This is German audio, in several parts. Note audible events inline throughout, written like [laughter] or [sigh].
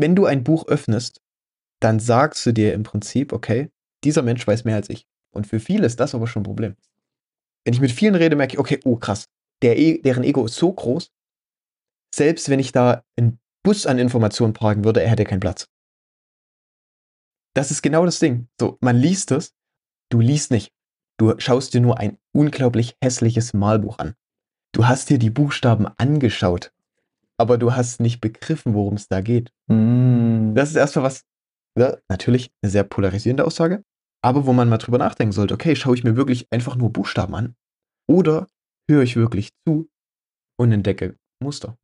wenn du ein Buch öffnest, dann sagst du dir im Prinzip, okay, dieser Mensch weiß mehr als ich. Und für viele ist das aber schon ein Problem. Wenn ich mit vielen rede, merke ich, okay, oh krass, der e deren Ego ist so groß, selbst wenn ich da einen Bus an Informationen parken würde, er hätte keinen Platz. Das ist genau das Ding. So, man liest es, du liest nicht. Du schaust dir nur ein unglaublich hässliches Malbuch an. Du hast dir die Buchstaben angeschaut, aber du hast nicht begriffen, worum es da geht. Mm. Das ist erstmal was, ja, natürlich eine sehr polarisierende Aussage, aber wo man mal drüber nachdenken sollte, okay, schaue ich mir wirklich einfach nur Buchstaben an oder höre ich wirklich zu und entdecke Muster.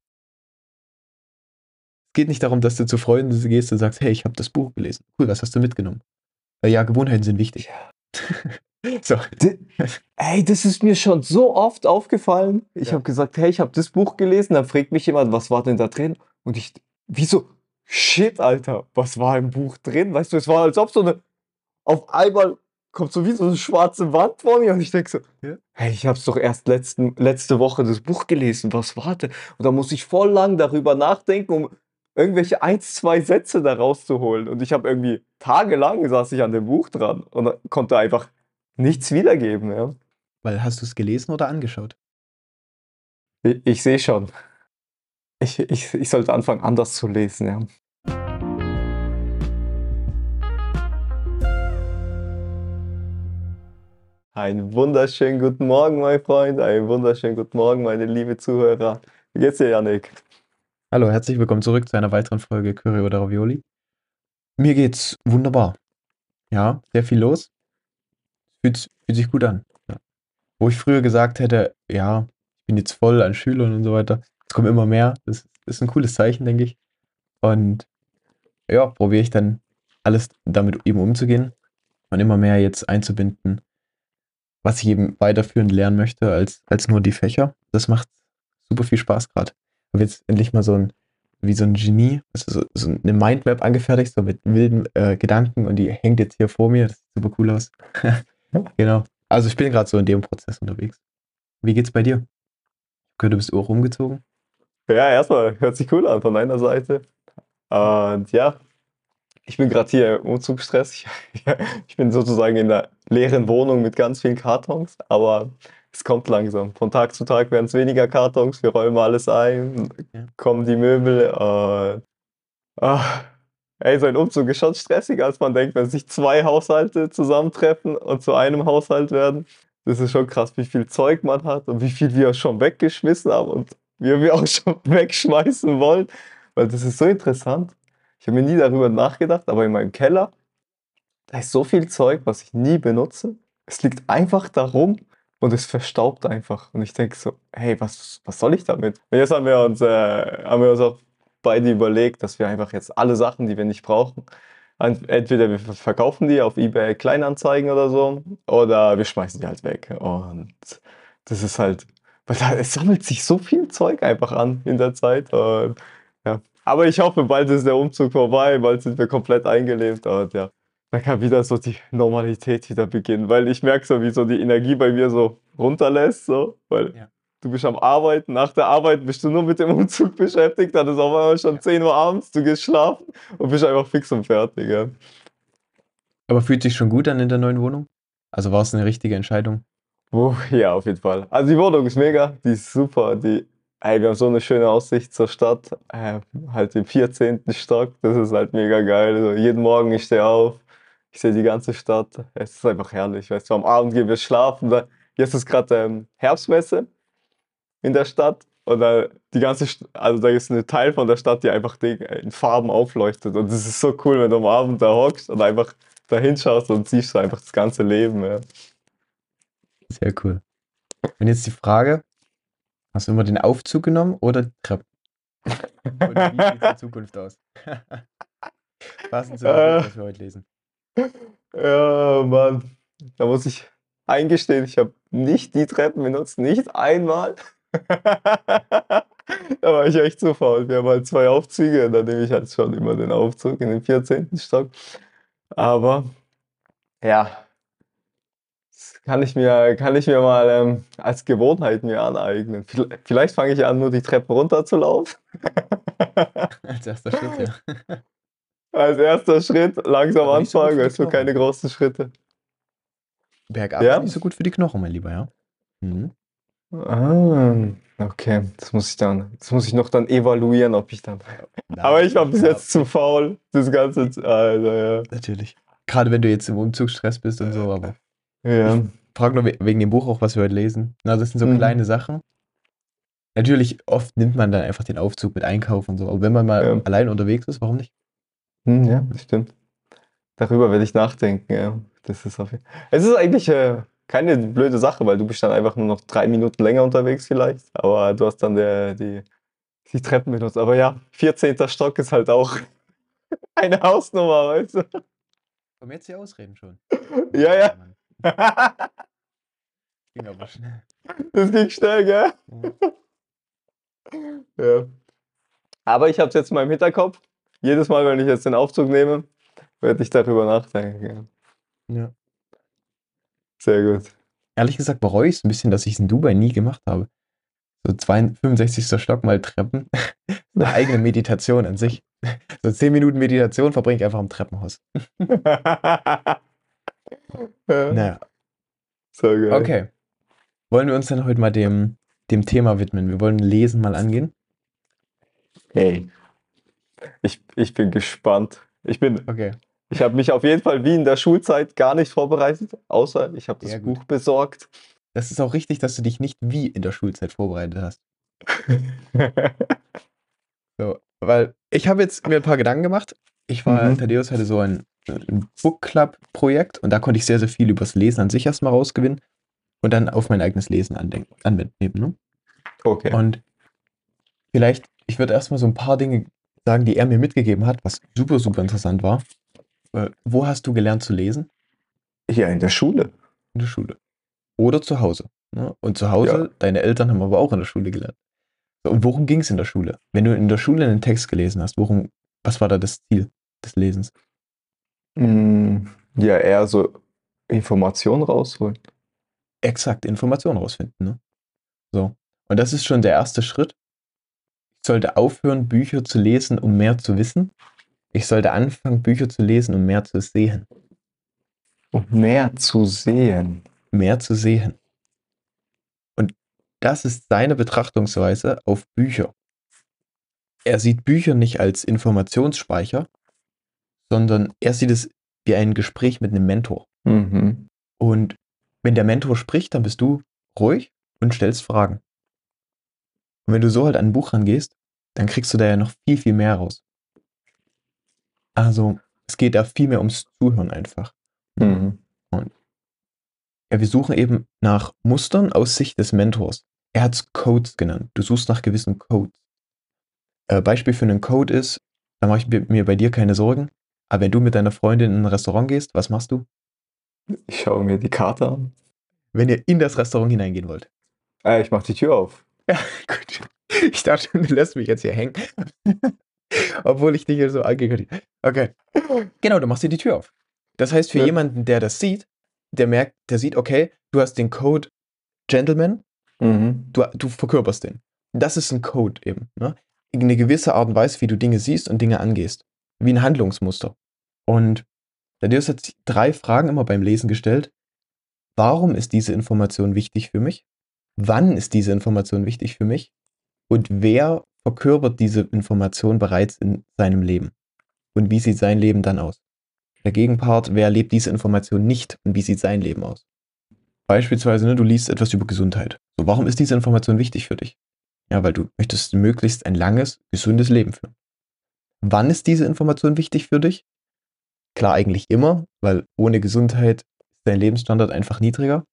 Es geht nicht darum, dass du zu Freunden gehst und sagst, hey, ich habe das Buch gelesen. Cool, was hast du mitgenommen? Ja, Gewohnheiten sind wichtig. [laughs] so. Ey, das ist mir schon so oft aufgefallen. Ich Ja. habe gesagt, hey, ich habe das Buch gelesen. Dann fragt mich jemand, was war denn da drin? Und ich, wieso? Shit, Alter, was war im Buch drin? Weißt du, es war, als ob so eine, auf einmal kommt so wie so eine schwarze Wand vor mir und ich denke so, Ja. hey, ich habe doch erst letzten, letzte Woche das Buch gelesen. Was war denn? Und da muss ich voll lang darüber nachdenken, um irgendwelche ein, zwei Sätze da rauszuholen. Und ich habe irgendwie tagelang saß ich an dem Buch dran und konnte einfach nichts wiedergeben. Ja. Weil hast du es gelesen oder angeschaut? Ich, ich sehe schon. Ich, ich, ich sollte anfangen, anders zu lesen. Ja. Einen wunderschönen guten Morgen, mein Freund. Einen wunderschönen guten Morgen, meine liebe Zuhörer. Wie geht's dir, Janik? Hallo, herzlich willkommen zurück zu einer weiteren Folge Curry oder Ravioli. Mir geht's wunderbar. Ja, sehr viel los. Fühlt, fühlt sich gut an. Ja. Wo ich früher gesagt hätte, ja, ich bin jetzt voll an Schülern und so weiter. Es kommen immer mehr. Das ist ein cooles Zeichen, denke ich. Und ja, probiere ich dann alles damit eben umzugehen und immer mehr jetzt einzubinden, was ich eben weiterführend lernen möchte, als, als nur die Fächer. Das macht super viel Spaß gerade. Ich habe jetzt endlich mal so ein, wie so ein Genie, also so, so eine Mindmap angefertigt, so mit wilden äh, Gedanken und die hängt jetzt hier vor mir. Das sieht super cool aus. [laughs] genau. Also ich bin gerade so in dem Prozess unterwegs. Wie geht's bei dir? Du bist auch rumgezogen? Ja, erstmal hört sich cool an von deiner Seite. Und ja, ich bin gerade hier im Umzugsstress. Ich, [laughs] ich bin sozusagen in einer leeren Wohnung mit ganz vielen Kartons, aber es kommt langsam. Von Tag zu Tag werden es weniger Kartons, wir räumen alles ein, kommen die Möbel. Und, ah, ey, so ein Umzug ist schon stressiger, als man denkt, wenn sich zwei Haushalte zusammentreffen und zu einem Haushalt werden. Das ist schon krass, wie viel Zeug man hat und wie viel wir schon weggeschmissen haben und wie wir auch [laughs] schon wegschmeißen wollen. Weil das ist so interessant. Ich habe mir nie darüber nachgedacht, aber in meinem Keller, da ist so viel Zeug, was ich nie benutze. Es liegt einfach da rum und es verstaubt einfach. Und ich denke so, hey, was, was soll ich damit? Und jetzt haben wir uns, äh, haben wir uns auch beide überlegt, dass wir einfach jetzt alle Sachen, die wir nicht brauchen, ent- entweder wir verkaufen die auf eBay Kleinanzeigen oder so, oder wir schmeißen die halt weg. Und das ist halt, weil da, es sammelt sich so viel Zeug einfach an in der Zeit. Und, ja. Aber ich hoffe, bald ist der Umzug vorbei, bald sind wir komplett eingelebt. Und ja, dann kann wieder so die Normalität wieder beginnen, weil ich merke so, wie so die Energie bei mir so runterlässt, so, weil Ja. Du bist am Arbeiten, nach der Arbeit bist du nur mit dem Umzug [laughs] beschäftigt, dann ist auf einmal schon 10 Uhr abends, du gehst schlafen und bist einfach fix und fertig. Ja. Aber fühlt sich schon gut an in der neuen Wohnung? Also war es eine richtige Entscheidung? Oh, ja, auf jeden Fall. Also die Wohnung ist mega, die ist super. Die, ey, wir haben so eine schöne Aussicht zur Stadt, äh, halt im 14. Stock, das ist halt mega geil. Also jeden Morgen ich stehe auf, ich sehe die ganze Stadt, es ist einfach herrlich. Weißt du, am Abend gehen wir schlafen, jetzt ist gerade ähm, Herbstmesse in der Stadt da, die ganze, St- also da ist ein Teil von der Stadt, die einfach äh, in Farben aufleuchtet und das ist so cool, wenn du am Abend da hockst und einfach da hinschaust und siehst du einfach das ganze Leben. Ja. Sehr cool. Und jetzt die Frage, hast du immer den Aufzug genommen oder die Treppe? Und wie sieht die [laughs] Zukunft aus? [laughs] Passend zu Äh. Was wir heute lesen. Ja, Mann. Da muss ich eingestehen, ich habe nicht die Treppen benutzt, nicht einmal. [laughs] Da war ich echt zu faul. Wir haben halt zwei Aufzüge, da nehme ich halt schon immer den Aufzug in den 14. Stock. Aber ja, es kann ich mir, kann ich mir mal ähm, als Gewohnheit mir aneignen. Viel- Vielleicht fange ich an, nur die Treppen runter zu laufen. [laughs] Als erster Schritt, ja. [laughs] Als erster Schritt, langsam Aber so anfangen, weißt du, Knochen. keine großen Schritte. Bergab Ja? ist nicht so gut für die Knochen, mein Lieber, ja. Mhm. Ah, okay, das muss ich dann, das muss ich noch dann evaluieren, ob ich dann. Aber ich war bis Ja, jetzt zu faul, das Ganze, also ja. Natürlich. Gerade wenn du jetzt im Umzugsstress bist und so, aber Ja, frag nur we- wegen dem Buch auch, was wir heute lesen. Na, das sind so Mhm. kleine Sachen. Natürlich, oft nimmt man dann einfach den Aufzug mit Einkaufen und so. Aber wenn man mal Ja. allein unterwegs ist, warum nicht? Hm, ja, das stimmt. Darüber werde ich nachdenken, ja. Das ist auf jeden Es ist eigentlich äh, keine blöde Sache, weil du bist dann einfach nur noch drei Minuten länger unterwegs vielleicht, aber du hast dann der, die, die Treppen benutzt. Aber ja, 14. Stock ist halt auch [laughs] eine Hausnummer, weißt du? Komm jetzt die Ausreden schon. [laughs] Ja, ja. [laughs] Ging aber schnell. Das ging schnell, gell? Ja. Aber ich habe es jetzt mal im Hinterkopf. Jedes Mal, wenn ich jetzt den Aufzug nehme, werde ich darüber nachdenken. Ja. Sehr gut. Ehrlich gesagt bereue ich es ein bisschen, dass ich es in Dubai nie gemacht habe. So 62, 65. Stock mal Treppen. [laughs] Eine eigene Meditation an sich. So 10 Minuten Meditation verbringe ich einfach im Treppenhaus. ja, [laughs] Naja, So geil. okay. Wollen wir uns dann heute mal dem, dem Thema widmen? Wir wollen Lesen mal angehen. Hey. Ich, ich bin gespannt. Ich bin, Okay. Ich habe mich auf jeden Fall wie in der Schulzeit gar nicht vorbereitet, außer ich habe das gut. Buch besorgt. Das ist auch richtig, dass du dich nicht wie in der Schulzeit vorbereitet hast. [laughs] So, weil ich habe jetzt mir ein paar Gedanken gemacht. Ich war, Mhm. Thaddeus hatte so ein, ein Book Club-Projekt und da konnte ich sehr, sehr viel übers Lesen an sich erstmal rausgewinnen und dann auf mein eigenes Lesen andenken, anwenden. Ne? Okay. Und vielleicht, ich würde erstmal so ein paar Dinge sagen, die er mir mitgegeben hat, was super, super interessant war. Äh, wo hast du gelernt zu lesen? Ja, in der Schule. In der Schule. Oder zu Hause. Ne? Und zu Hause, Ja. deine Eltern haben aber auch in der Schule gelernt. Und worum ging es in der Schule? Wenn du in der Schule einen Text gelesen hast, worum, was war da das Ziel des Lesens? Mm, Ja, eher so Informationen rausholen. Exakt, Informationen rausfinden. Ne? So. Und das ist schon der erste Schritt. Ich sollte aufhören, Bücher zu lesen, um mehr zu wissen. Ich sollte anfangen, Bücher zu lesen, um mehr zu sehen. Um mehr zu sehen. Mehr zu sehen. Und das ist seine Betrachtungsweise auf Bücher. Er sieht Bücher nicht als Informationsspeicher, sondern er sieht es wie ein Gespräch mit einem Mentor. Mhm. Und wenn der Mentor spricht, dann bist du ruhig und stellst Fragen. Und wenn du so halt an ein Buch rangehst, dann kriegst du da ja noch viel, viel mehr raus. Also, es geht da viel mehr ums Zuhören einfach. Mhm. Ja, wir suchen eben nach Mustern aus Sicht des Mentors. Er hat es Codes genannt. Du suchst nach gewissen Codes. Äh, Beispiel für einen Code ist, da mache ich mir- mir bei dir keine Sorgen, aber wenn du mit deiner Freundin in ein Restaurant gehst, was machst du? Ich schaue mir die Karte an. Wenn ihr in das Restaurant hineingehen wollt. Äh, ich mache die Tür auf. Ja, [laughs] gut. Ich dachte, du lässt mich jetzt hier hängen. Obwohl ich dich hier so angekündigt Okay. Genau, du machst dir die Tür auf. Das heißt, für Ja. jemanden, der das sieht, der merkt, der sieht, okay, du hast den Code Gentleman, Mhm. du, du verkörperst den. Das ist ein Code eben. Ne? Eine gewisse Art und Weise, wie du Dinge siehst und Dinge angehst. Wie ein Handlungsmuster. Und der Deus hat drei Fragen immer beim Lesen gestellt. Warum ist diese Information wichtig für mich? Wann ist diese Information wichtig für mich? Und wer verkörpert diese Information bereits in seinem Leben? Und wie sieht sein Leben dann aus? Der Gegenpart, wer lebt diese Information nicht und wie sieht sein Leben aus? Beispielsweise, ne, du liest etwas über Gesundheit. So, warum ist diese Information wichtig für dich? Ja, weil du möchtest möglichst ein langes, gesundes Leben führen. Wann ist diese Information wichtig für dich? Klar, eigentlich immer, weil ohne Gesundheit ist dein Lebensstandard einfach niedriger.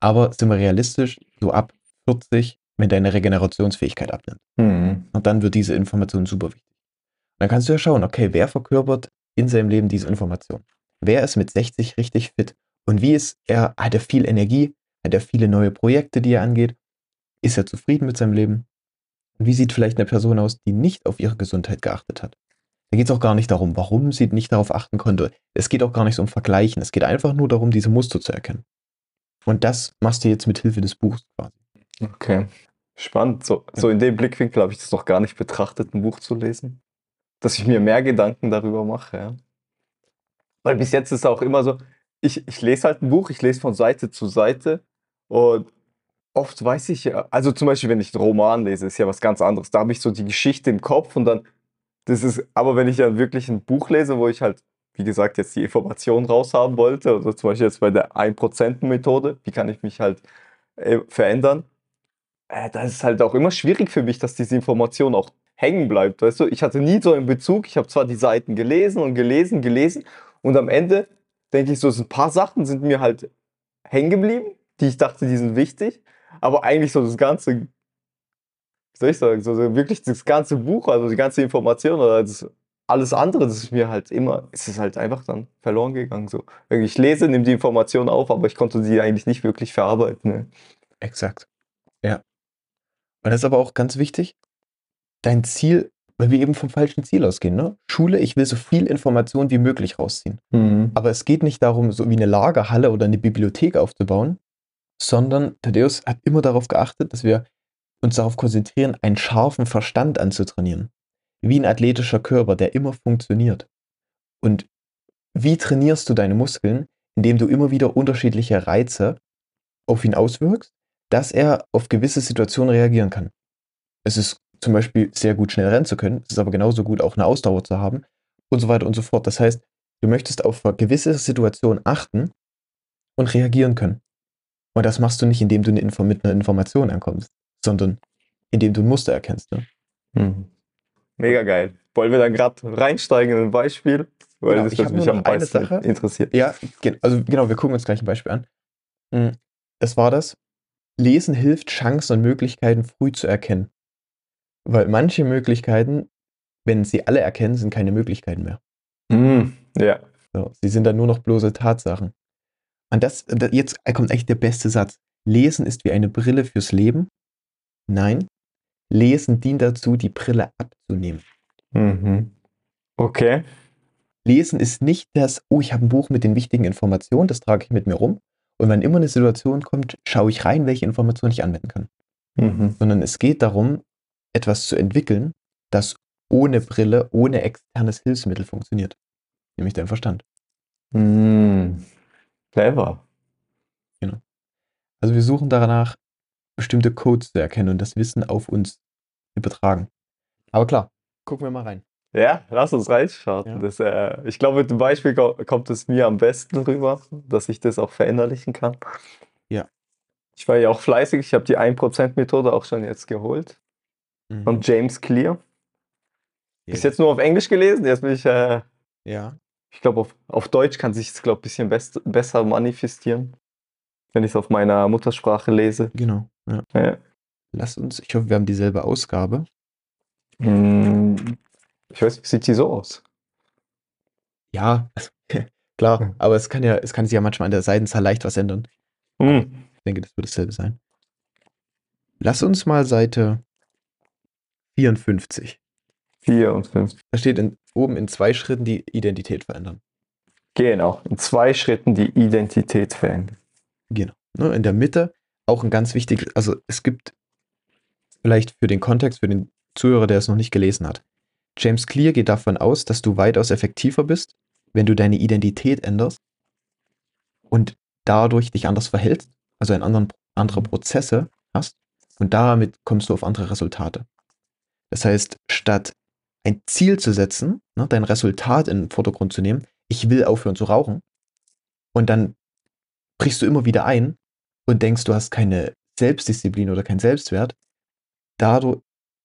Aber sind wir realistisch, so ab 40, wenn deine Regenerationsfähigkeit abnimmt. Mhm. Und dann wird diese Information super wichtig. Und dann kannst du ja schauen, okay, wer verkörpert in seinem Leben diese Information? Wer ist mit 60 richtig fit? Und wie ist er, hat er viel Energie? Hat er viele neue Projekte, die er angeht? Ist er zufrieden mit seinem Leben? Und wie sieht vielleicht eine Person aus, die nicht auf ihre Gesundheit geachtet hat? Da geht es auch gar nicht darum, warum sie nicht darauf achten konnte. Es geht auch gar nicht so um Vergleichen. Es geht einfach nur darum, diese Muster zu erkennen. Und das machst du jetzt mit Hilfe des Buchs quasi. Okay. Spannend. So, so in dem Blickwinkel habe ich das noch gar nicht betrachtet, ein Buch zu lesen. Dass ich mir mehr Gedanken darüber mache, ja. Weil bis jetzt ist es auch immer so, ich, ich lese halt ein Buch, ich lese von Seite zu Seite und oft weiß ich ja, also zum Beispiel, wenn ich einen Roman lese, ist ja was ganz anderes. Da habe ich so die Geschichte im Kopf und dann, das ist, aber wenn ich dann wirklich ein Buch lese, wo ich halt, wie gesagt, jetzt die Informationen raushaben wollte, oder zum Beispiel jetzt bei der 1%-Methode, wie kann ich mich halt äh, verändern, äh, da ist halt auch immer schwierig für mich, dass diese Information auch hängen bleibt, weißt du? Ich hatte nie so einen Bezug, ich habe zwar die Seiten gelesen und gelesen, gelesen und am Ende denke ich so, ein paar Sachen sind mir halt hängen geblieben, die ich dachte, die sind wichtig, aber eigentlich so das ganze, wie soll ich sagen, so wirklich das ganze Buch, also die ganze Information oder das, alles andere, das ist mir halt immer, es ist halt einfach dann verloren gegangen. So. Ich lese, nehme die Information auf, aber ich konnte sie eigentlich nicht wirklich verarbeiten. Ne? Exakt. Und das ist aber auch ganz wichtig, dein Ziel, weil wir eben vom falschen Ziel ausgehen, ne? Schule, ich will so viel Information wie möglich rausziehen. Mhm. Aber es geht nicht darum, so wie eine Lagerhalle oder eine Bibliothek aufzubauen, sondern Thaddeus hat immer darauf geachtet, dass wir uns darauf konzentrieren, einen scharfen Verstand anzutrainieren. Wie ein athletischer Körper, der immer funktioniert. Und wie trainierst du deine Muskeln? Indem du immer wieder unterschiedliche Reize auf ihn auswirkst, dass er auf gewisse Situationen reagieren kann. Es ist zum Beispiel sehr gut schnell rennen zu können, es ist aber genauso gut auch eine Ausdauer zu haben und so weiter und so fort. Das heißt, du möchtest auf gewisse Situation achten und reagieren können. Und das machst du nicht, indem du eine Info mit einer Information ankommst, sondern indem du ein Muster erkennst. Ne? Mhm. Mega geil. Wollen wir dann gerade reinsteigen in ein Beispiel? Weil Genau, das hab mich am eine meisten Sache. interessiert. Ja, also genau, wir gucken uns gleich ein Beispiel an. Mm, Es war das, Lesen hilft, Chancen und Möglichkeiten früh zu erkennen. Weil manche Möglichkeiten, wenn sie alle erkennen, sind keine Möglichkeiten mehr. Mhm. Ja. So, sie sind dann nur noch bloße Tatsachen. Und das, da- jetzt kommt echt der beste Satz. Lesen ist wie eine Brille fürs Leben. Nein, Lesen dient dazu, die Brille abzunehmen. Mhm. Okay. Lesen ist nicht das, oh, ich habe ein Buch mit den wichtigen Informationen, das trage ich mit mir rum. Und wenn immer eine Situation kommt, schaue ich rein, welche Informationen ich anwenden kann. Mhm. Sondern es geht darum, etwas zu entwickeln, das ohne Brille, ohne externes Hilfsmittel funktioniert. Nämlich dein Verstand. Mhm. Clever. Also wir suchen danach, bestimmte Codes zu erkennen und das Wissen auf uns übertragen. Aber klar, gucken wir mal rein. Ja, lass uns reinstarten. Ja. Das, äh, ich glaube, mit dem Beispiel ko- kommt es mir am besten rüber, dass ich das auch verinnerlichen kann. Ja. Ich war ja auch fleißig. Ich habe die 1%-Methode auch schon jetzt geholt. Mhm. Von James Clear. Bis jetzt nur auf Englisch gelesen. Jetzt bin ich, äh, Ja. ich glaube, auf, auf Deutsch kann sich es, glaube ich, ein bisschen best, besser manifestieren, wenn ich es auf meiner Muttersprache lese. Genau. Ja. Ja. Lass uns, ich hoffe, wir haben dieselbe Ausgabe. Mm, Ich weiß, sieht die so aus? Ja, [laughs] klar, Mhm. aber es kann ja, es kann sich ja manchmal an der Seitenzahl leicht was ändern. Mm, Ich denke, das wird dasselbe sein. Lass uns mal Seite 54. 4 und 5. Da steht in, oben in zwei Schritten die Identität verändern. Genau. In zwei Schritten die Identität verändern. Genau. Ne, in der Mitte auch ein ganz wichtiges, also es gibt vielleicht für den Kontext, für den Zuhörer, der es noch nicht gelesen hat. James Clear geht davon aus, dass du weitaus effektiver bist, wenn du deine Identität änderst und dadurch dich anders verhältst, also einen anderen, andere Prozesse hast und damit kommst du auf andere Resultate. Das heißt, statt ein Ziel zu setzen, ne, dein Resultat in den Vordergrund zu nehmen, ich will aufhören zu rauchen, und dann brichst du immer wieder ein und denkst, du hast keine Selbstdisziplin oder keinen Selbstwert, dadurch,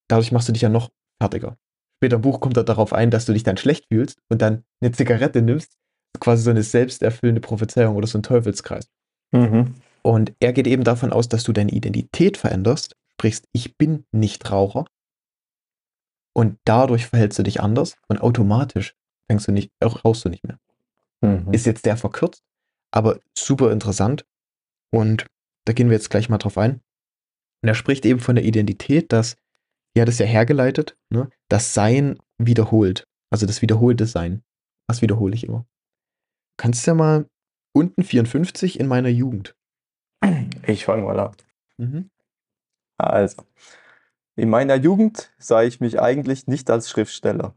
dadurch machst du dich ja noch fertiger. Später im Buch kommt er darauf ein, dass du dich dann schlecht fühlst und dann eine Zigarette nimmst, quasi so eine selbsterfüllende Prophezeiung oder so ein Teufelskreis. Mhm. Und er geht eben davon aus, dass du deine Identität veränderst, sprichst, ich bin nicht Raucher. Und dadurch verhältst du dich anders und automatisch fängst du nicht, rauchst du nicht mehr. Mhm. Ist jetzt sehr verkürzt, aber super interessant. Und da gehen wir jetzt gleich mal drauf ein. Und er spricht eben von der Identität, dass, ja, das ja hergeleitet, ne, das Sein wiederholt. Also das wiederholte Sein. Was wiederhole ich immer? Kannst du ja mal unten 54 in meiner Jugend. Ich fange mal an. Mhm. Also, in meiner Jugend sah ich mich eigentlich nicht als Schriftsteller.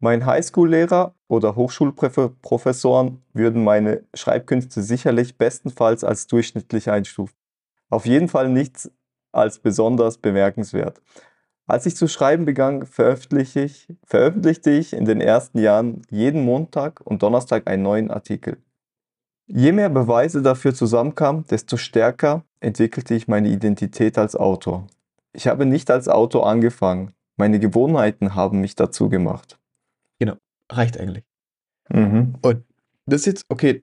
Mein Highschool-Lehrer oder Hochschulprofessoren würden meine Schreibkünste sicherlich bestenfalls als durchschnittlich einstufen. Auf jeden Fall nichts als besonders bemerkenswert. Als ich zu schreiben begann, veröffentlichte ich, veröffentlichte ich in den ersten Jahren jeden Montag und Donnerstag einen neuen Artikel. Je mehr Beweise dafür zusammenkamen, desto stärker entwickelte ich meine Identität als Autor. Ich habe nicht als Autor angefangen, meine Gewohnheiten haben mich dazu gemacht. Genau, reicht eigentlich. Mhm. Und das ist jetzt, okay,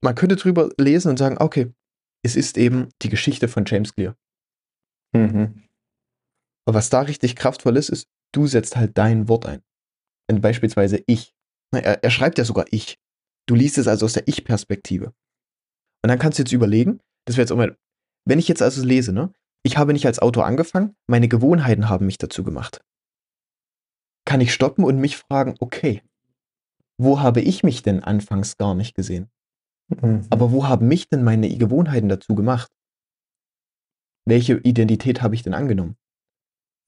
man könnte drüber lesen und sagen, okay, es ist eben die Geschichte von James Clear. Mhm. Aber was da richtig kraftvoll ist, ist, du setzt halt dein Wort ein. Wenn beispielsweise ich. Na, Er, er schreibt ja sogar ich. Du liest es also aus der Ich-Perspektive. Und dann kannst du jetzt überlegen, das wäre jetzt auch mal, wenn ich jetzt also lese, ne? Ich habe nicht als Autor angefangen, meine Gewohnheiten haben mich dazu gemacht. Kann ich stoppen und mich fragen, okay, wo habe ich mich denn anfangs gar nicht gesehen? Mhm. Aber wo haben mich denn meine Gewohnheiten dazu gemacht? Welche Identität habe ich denn angenommen?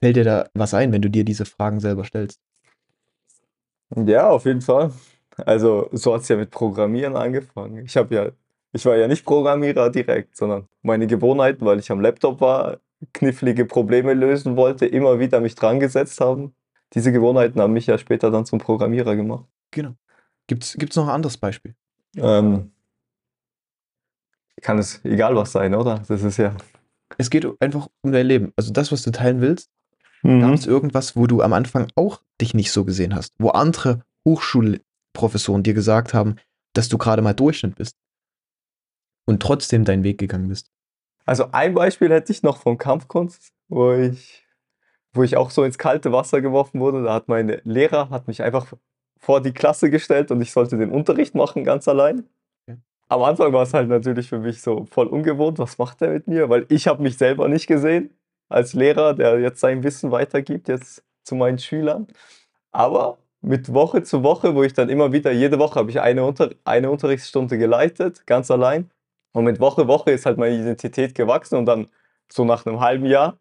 Fällt dir da was ein, wenn du dir diese Fragen selber stellst? Ja, auf jeden Fall. Also, so hat es ja mit Programmieren angefangen. Ich habe ja, ich war ja nicht Programmierer direkt, sondern meine Gewohnheiten, weil ich am Laptop war, knifflige Probleme lösen wollte, immer wieder mich dran gesetzt haben. Diese Gewohnheiten haben mich ja später dann zum Programmierer gemacht. Genau. Gibt's, gibt's noch ein anderes Beispiel? Ähm, kann es egal was sein, oder? Das ist ja. Es geht einfach um dein Leben. Also das, was du teilen willst, gab Mhm. es irgendwas, wo du am Anfang auch dich nicht so gesehen hast, wo andere Hochschulprofessoren dir gesagt haben, dass du gerade mal Durchschnitt bist und trotzdem deinen Weg gegangen bist. Also ein Beispiel hätte ich noch von Kampfkunst, wo ich, wo ich auch so ins kalte Wasser geworfen wurde. Da hat mein Lehrer hat mich einfach vor die Klasse gestellt und ich sollte den Unterricht machen, ganz allein. Okay. Am Anfang war es halt natürlich für mich so voll ungewohnt, was macht er mit mir? Weil ich habe mich selber nicht gesehen als Lehrer, der jetzt sein Wissen weitergibt, jetzt zu meinen Schülern. Aber mit Woche zu Woche, wo ich dann immer wieder, jede Woche habe ich eine, Unter eine Unterrichtsstunde geleitet, ganz allein. Und mit Woche Woche ist halt meine Identität gewachsen und dann so nach einem halben Jahr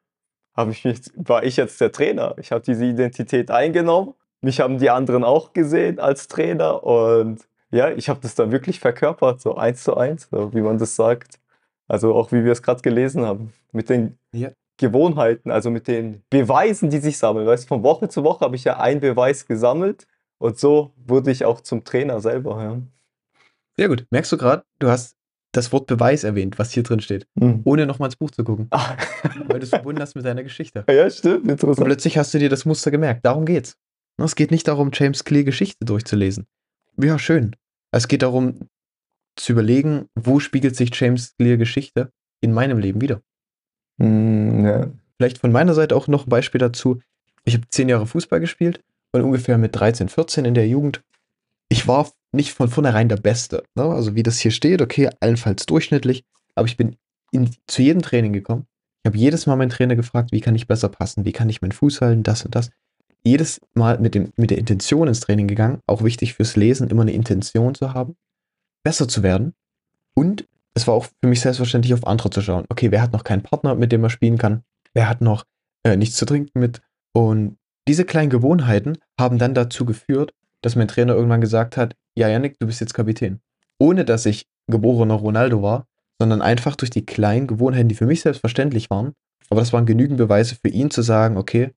ich mich, war ich jetzt der Trainer. Ich habe diese Identität eingenommen. Mich haben die anderen auch gesehen als Trainer und ja, ich habe das dann wirklich verkörpert, so eins zu eins, so wie man das sagt. Also auch wie wir es gerade gelesen haben, mit den Ja. Gewohnheiten, also mit den Beweisen, die sich sammeln. Weißt, du, von Woche zu Woche habe ich ja einen Beweis gesammelt und so wurde ich auch zum Trainer selber. Ja. Sehr gut. Merkst du gerade, du hast das Wort Beweis erwähnt, was hier drin steht, Mhm. ohne nochmal ins Buch zu gucken, Ah. [laughs] weil du es verbunden hast mit deiner Geschichte. [laughs] ja, stimmt, Und interessant. plötzlich hast du dir das Muster gemerkt. Darum geht's. Es geht nicht darum, James Clear Geschichte durchzulesen. Ja, schön. Es geht darum, zu überlegen, wo spiegelt sich James Clear Geschichte in meinem Leben wieder. Mm, ja. Vielleicht von meiner Seite auch noch ein Beispiel dazu. Ich habe zehn Jahre Fußball gespielt und ungefähr mit 13, 14 in der Jugend. Ich war nicht von vornherein der Beste. Ne? Also wie das hier steht, okay, allenfalls durchschnittlich, aber ich bin in, zu jedem Training gekommen. Ich habe jedes Mal meinen Trainer gefragt, wie kann ich besser passen, wie kann ich meinen Fuß halten, das und das. Jedes Mal mit, dem, mit der Intention ins Training gegangen, auch wichtig fürs Lesen, immer eine Intention zu haben, besser zu werden. Und es war auch für mich selbstverständlich auf andere zu schauen. Okay, wer hat noch keinen Partner, mit dem er spielen kann? Wer hat noch äh, nichts zu trinken mit? Und diese kleinen Gewohnheiten haben dann dazu geführt, dass mein Trainer irgendwann gesagt hat, ja, Yannick, du bist jetzt Kapitän. Ohne dass ich geborener Ronaldo war, sondern einfach durch die kleinen Gewohnheiten, die für mich selbstverständlich waren. Aber das waren genügend Beweise für ihn zu sagen, okay,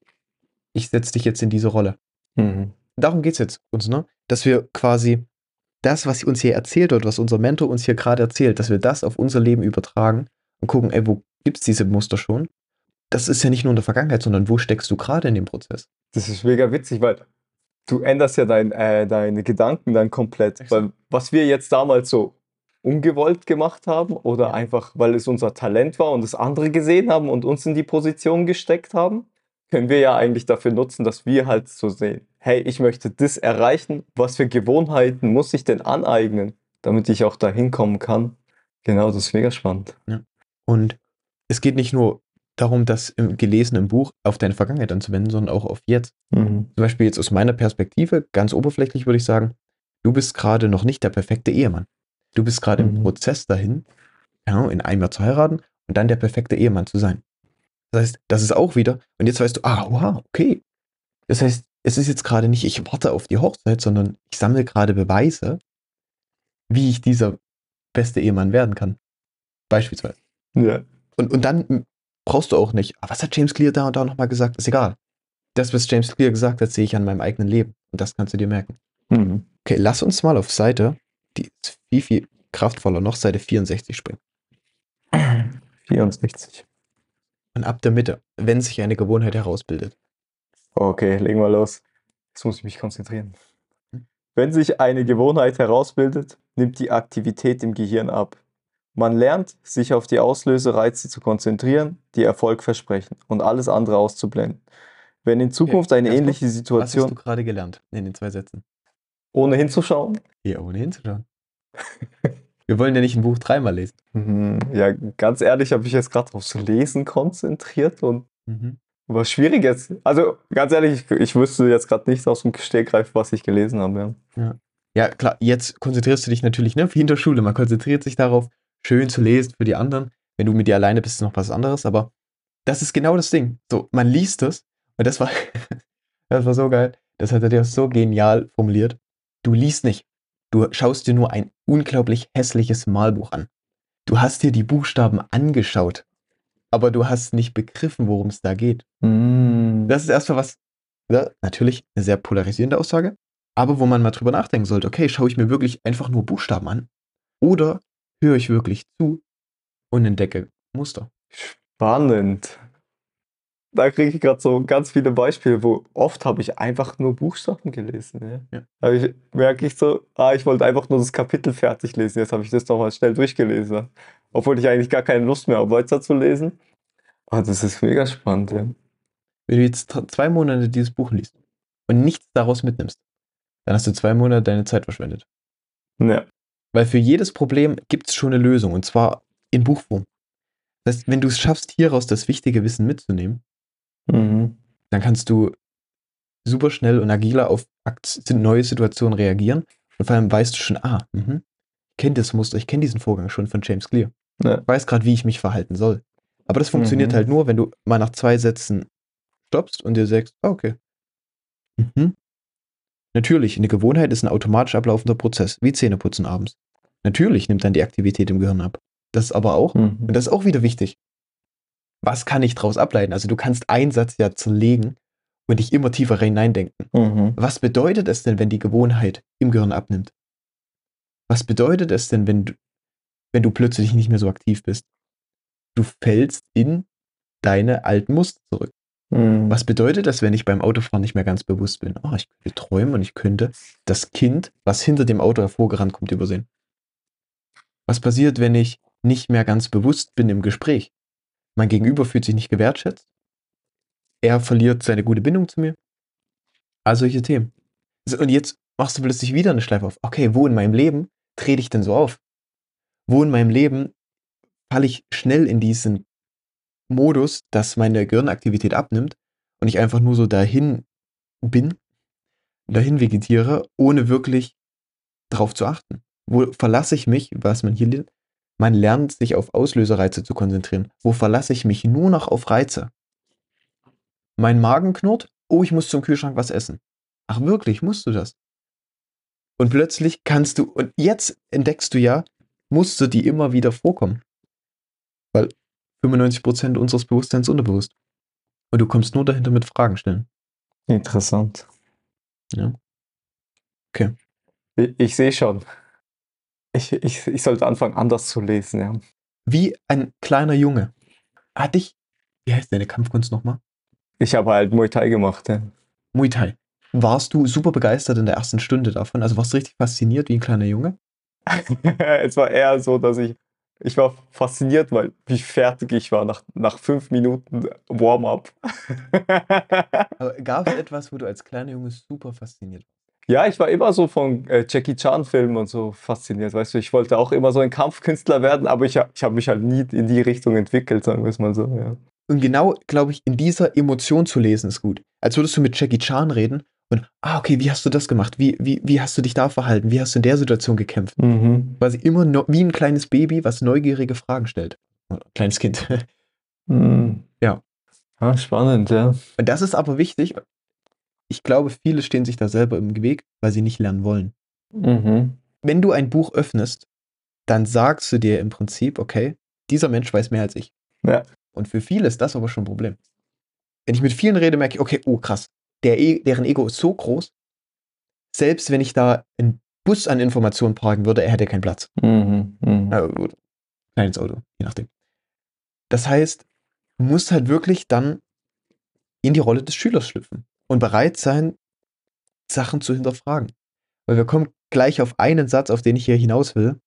ich setze dich jetzt in diese Rolle. Mhm. Darum geht es jetzt uns, ne? Dass wir quasi das, was uns hier erzählt wird, was unser Mentor uns hier gerade erzählt, dass wir das auf unser Leben übertragen und gucken, ey, wo gibt es diese Muster schon? Das ist ja nicht nur in der Vergangenheit, sondern wo steckst du gerade in dem Prozess? Das ist mega witzig, weil du änderst ja dein, äh, deine Gedanken dann komplett. Exakt. Weil was wir jetzt damals so ungewollt gemacht haben oder Ja. einfach, weil es unser Talent war und es andere gesehen haben und uns in die Position gesteckt haben, können wir ja eigentlich dafür nutzen, dass wir halt so sehen, hey, ich möchte das erreichen, was für Gewohnheiten muss ich denn aneignen, damit ich auch dahin kommen kann. Genau, das ist mega spannend. Und es geht nicht nur darum, das im gelesenen Buch auf deine Vergangenheit anzuwenden, sondern auch auf jetzt. Mhm. Zum Beispiel jetzt aus meiner Perspektive, ganz oberflächlich würde ich sagen, du bist gerade noch nicht der perfekte Ehemann. Du bist gerade Mhm. im Prozess dahin, ja, in einem Jahr zu heiraten und dann der perfekte Ehemann zu sein. Das heißt, das ist auch wieder, und jetzt weißt du, ah, wow, okay. Das heißt, es ist jetzt gerade nicht, ich warte auf die Hochzeit, sondern ich sammle gerade Beweise, wie ich dieser beste Ehemann werden kann. Beispielsweise. Ja. Und, und dann brauchst du auch nicht, was hat James Clear da und da nochmal gesagt? Ist egal. Das, was James Clear gesagt hat, sehe ich an meinem eigenen Leben. Und das kannst du dir merken. Mhm. Okay, lass uns mal auf Seite, die ist viel, viel kraftvoller, noch Seite 64 springen. 64. Und ab der Mitte, wenn sich eine Gewohnheit herausbildet. Okay, legen wir los. Jetzt muss ich mich konzentrieren. Hm. Wenn sich eine Gewohnheit herausbildet, nimmt die Aktivität im Gehirn ab. Man lernt, sich auf die Auslösereize zu konzentrieren, die Erfolg versprechen und alles andere auszublenden. Wenn in Zukunft eine ganz kurz, ähnliche Was hast Situation, du gerade gelernt in den zwei Sätzen? ohne hinzuschauen, Ja, ohne hinzuschauen. [laughs] Wir wollen ja nicht ein Buch dreimal lesen. Mhm, Ja, ganz ehrlich, habe ich jetzt gerade aufs Lesen konzentriert und Mhm. Was schwierig jetzt. Also ganz ehrlich, ich, ich wüsste jetzt gerade nicht aus dem Stegreif, was ich gelesen habe. Ja. Ja, klar, jetzt konzentrierst du dich natürlich, ne, wie in der Schule. Man konzentriert sich darauf, schön zu lesen für die anderen. Wenn du mit dir alleine bist, ist noch was anderes, aber das ist genau das Ding. So, man liest es und das war, [laughs] das war so geil. Das hat er dir so genial formuliert. Du liest nicht. Du schaust dir nur ein unglaublich hässliches Malbuch an. Du hast dir die Buchstaben angeschaut, aber du hast nicht begriffen, worum es da geht. Mhm. Das ist erstmal was, ja, natürlich eine sehr polarisierende Aussage, aber wo man mal drüber nachdenken sollte, okay, schaue ich mir wirklich einfach nur Buchstaben an oder höre ich wirklich zu und entdecke Muster. Spannend. Da kriege ich gerade so ganz viele Beispiele, wo oft habe ich einfach nur Buchstaben gelesen. Ja. Ja. Ich, merke ich so, ah, ich wollte einfach nur das Kapitel fertig lesen. Jetzt habe ich das nochmal schnell durchgelesen. Obwohl ich eigentlich gar keine Lust mehr habe, weiter zu lesen. Ah, das ist mega spannend, ja. Wenn du jetzt zwei Monate dieses Buch liest und nichts daraus mitnimmst, dann hast du zwei Monate deine Zeit verschwendet. Ja. Weil für jedes Problem gibt es schon eine Lösung und zwar in Buchform. Das heißt, wenn du es schaffst, hieraus das wichtige Wissen mitzunehmen, Mhm. dann kannst du super schnell und agiler auf neue Situationen reagieren. Und vor allem weißt du schon, ah, mhm, ich kenne das Muster, ich kenne diesen Vorgang schon von James Clear. Ja. Ich weiß gerade, wie ich mich verhalten soll. Aber das funktioniert Mhm. halt nur, wenn du mal nach zwei Sätzen stoppst und dir sagst, ah, okay. Mhm. Natürlich, eine Gewohnheit ist ein automatisch ablaufender Prozess, wie Zähneputzen abends. Natürlich nimmt dann die Aktivität im Gehirn ab. Das ist aber auch, Mhm. und das ist auch wieder wichtig. Was kann ich daraus ableiten? Also du kannst einen Satz ja zerlegen und dich immer tiefer hineindenken. Mhm. Was bedeutet es denn, wenn die Gewohnheit im Gehirn abnimmt? Was bedeutet es denn, wenn du, wenn du plötzlich nicht mehr so aktiv bist? Du fällst in deine alten Muster zurück. Mhm. Was bedeutet das, wenn ich beim Autofahren nicht mehr ganz bewusst bin? Oh, ich könnte träumen und ich könnte das Kind, was hinter dem Auto hervorgerannt kommt, übersehen. Was passiert, wenn ich nicht mehr ganz bewusst bin im Gespräch? Mein Gegenüber fühlt sich nicht gewertschätzt. Er verliert seine gute Bindung zu mir. All solche Themen. Und jetzt machst du plötzlich wieder eine Schleife auf. Okay, wo in meinem Leben trete ich denn so auf? Wo in meinem Leben falle ich schnell in diesen Modus, dass meine Gehirnaktivität abnimmt und ich einfach nur so dahin bin, dahin vegetiere, ohne wirklich drauf zu achten. Wo verlasse ich mich, was man hier? Man lernt, sich auf Auslösereize zu konzentrieren. Wo verlasse ich mich nur noch auf Reize? Mein Magen knurrt, oh, ich muss zum Kühlschrank was essen. Ach wirklich, musst du das? Und plötzlich kannst du, und jetzt entdeckst du ja Muster, die immer wieder vorkommen. Weil 95% unseres Bewusstseins unterbewusst. Und du kommst nur dahinter mit Fragen stellen. Interessant. Ja. Okay. Ich, ich sehe schon. Ich, ich, ich sollte anfangen, anders zu lesen, ja. Wie ein kleiner Junge. Hat dich, wie heißt deine Kampfkunst nochmal? Ich habe halt Muay Thai gemacht, ja. Muay Thai. Warst du super begeistert in der ersten Stunde davon? Also warst du richtig fasziniert wie ein kleiner Junge? [laughs] es war eher so, dass ich, ich war fasziniert, weil wie fertig ich war nach, nach fünf Minuten Warm-up. [laughs] Aber gab es etwas, wo du als kleiner Junge super fasziniert warst? Ja, ich war immer so von äh, Jackie Chan-Filmen und so fasziniert, weißt du. Ich wollte auch immer so ein Kampfkünstler werden, aber ich, ich habe mich halt nie in die Richtung entwickelt, sagen wir es mal so, ja. Und genau, glaube ich, in dieser Emotion zu lesen ist gut. Als würdest du mit Jackie Chan reden Und, ah, okay, wie hast du das gemacht? Wie, wie, wie hast du dich da verhalten? Wie hast du in der Situation gekämpft? Mhm. Quasi immer no, wie ein kleines Baby, was neugierige Fragen stellt. Kleines Kind. Mhm. Ja. Ah, spannend, ja. Und das ist aber wichtig. Ich glaube, viele stehen sich da selber im Weg, weil sie nicht lernen wollen. Mhm. Wenn du ein Buch öffnest, dann sagst du dir im Prinzip, okay, dieser Mensch weiß mehr als ich. Ja. Und für viele ist das aber schon ein Problem. Wenn ich mit vielen rede, merke ich, okay, oh krass, der e deren Ego ist so groß, selbst wenn ich da einen Bus an Informationen parken würde, er hätte keinen Platz. Mhm. Gut. Kleines Auto, je nachdem. Das heißt, du musst halt wirklich dann in die Rolle des Schülers schlüpfen und bereit sein, Sachen zu hinterfragen. Weil wir kommen gleich auf einen Satz, auf den ich hier hinaus will.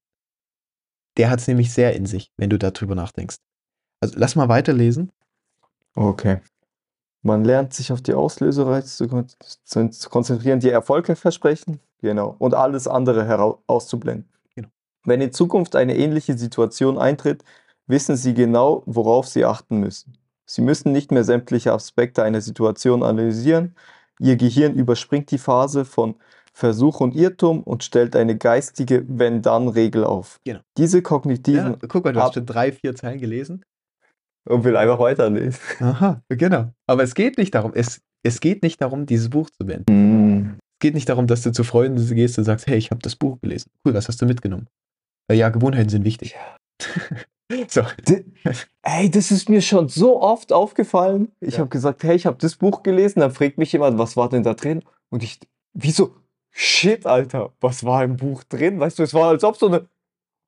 Der hat es nämlich sehr in sich, wenn du darüber nachdenkst. Also lass mal weiterlesen. Okay. Man lernt sich auf die Auslösereize zu, kon zu, konzentrieren, die Erfolge versprechen, genau, und alles andere auszublenden. Genau. Wenn in Zukunft eine ähnliche Situation eintritt, wissen Sie genau, worauf Sie achten müssen. Sie müssen nicht mehr sämtliche Aspekte einer Situation analysieren. Ihr Gehirn überspringt die Phase von Versuch und Irrtum und stellt eine geistige Wenn-Dann-Regel auf. Genau. Diese Ja, kognitiven guck mal, du hast schon drei, vier Zeilen gelesen. und will einfach weiterlesen. Aha, genau. Aber es geht nicht darum, es, es geht nicht darum, dieses Buch zu beenden. Mhm. Es geht nicht darum, dass du zu Freunden gehst und sagst, hey, ich habe das Buch gelesen. Cool, was hast du mitgenommen? Weil ja, Gewohnheiten sind wichtig. [laughs] so. Ey, das ist mir schon so oft aufgefallen. Ich Ja. habe gesagt, hey, ich habe das Buch gelesen. Dann fragt mich jemand, was war denn da drin? Und ich, wieso? Shit, Alter, was war im Buch drin? Weißt du, es war, als ob so eine,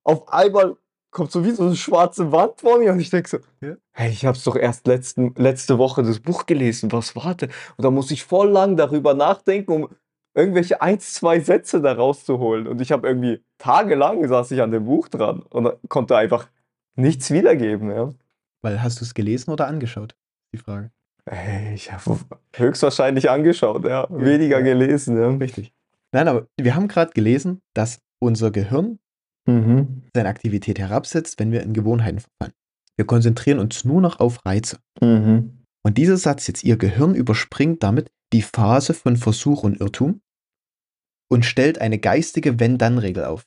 auf einmal kommt so wie so eine schwarze Wand vor mir und ich denke so, Ja. hey, ich habe es doch erst letzten, letzte Woche das Buch gelesen. Was war denn? Und da muss ich voll lang darüber nachdenken, um irgendwelche ein, zwei Sätze da rauszuholen. Und ich habe irgendwie tagelang saß ich an dem Buch dran und konnte einfach nichts wiedergeben. Ja. Weil hast du es gelesen oder angeschaut? Die Frage. Ey, ich habe höchstwahrscheinlich angeschaut, ja. Weniger Ja. gelesen, ja. Richtig. Nein, aber wir haben gerade gelesen, dass unser Gehirn Mhm. seine Aktivität herabsetzt, wenn wir in Gewohnheiten verfallen. Wir konzentrieren uns nur noch auf Reize. Mhm. Und dieser Satz jetzt, ihr Gehirn überspringt damit die Phase von Versuch und Irrtum und stellt eine geistige Wenn-Dann-Regel auf.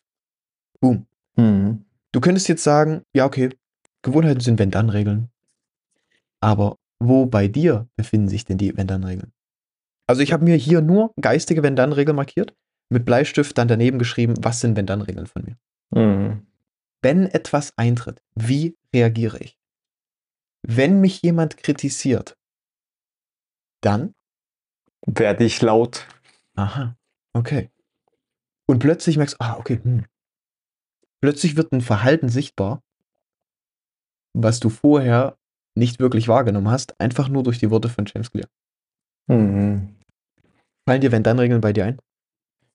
Boom. Mhm. Du könntest jetzt sagen, ja, okay, Gewohnheiten sind Wenn-Dann-Regeln. Aber wo bei dir befinden sich denn die Wenn-Dann-Regeln? Also ich habe mir hier nur geistige Wenn-Dann-Regeln markiert, mit Bleistift dann daneben geschrieben, was sind Wenn-Dann-Regeln von mir. Mhm. Wenn etwas eintritt, wie reagiere ich? Wenn mich jemand kritisiert, dann, Werde ich laut. aha, okay. Und plötzlich merkst du, ah, okay, hm. Plötzlich wird ein Verhalten sichtbar, was du vorher nicht wirklich wahrgenommen hast, einfach nur durch die Worte von James Clear. Mhm. Fallen dir Wenn-Dann-Regeln bei dir ein?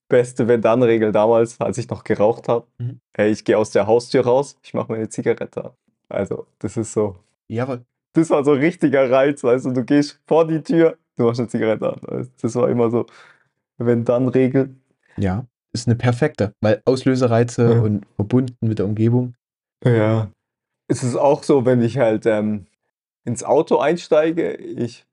Beste Wenn-Dann-Regel damals, als ich noch geraucht habe. Mhm. Ey, ich gehe aus der Haustür raus, ich mache mir eine Zigarette an. Also, das ist so. Jawohl. Das war so ein richtiger Reiz, weißt du, du gehst vor die Tür, du machst eine Zigarette an. Das war immer so Wenn-Dann-Regel. Ja, ist eine perfekte, weil Auslösereize Ja. und verbunden mit der Umgebung. Ja. Es ist auch so, wenn ich halt ähm, ins Auto einsteige, ich,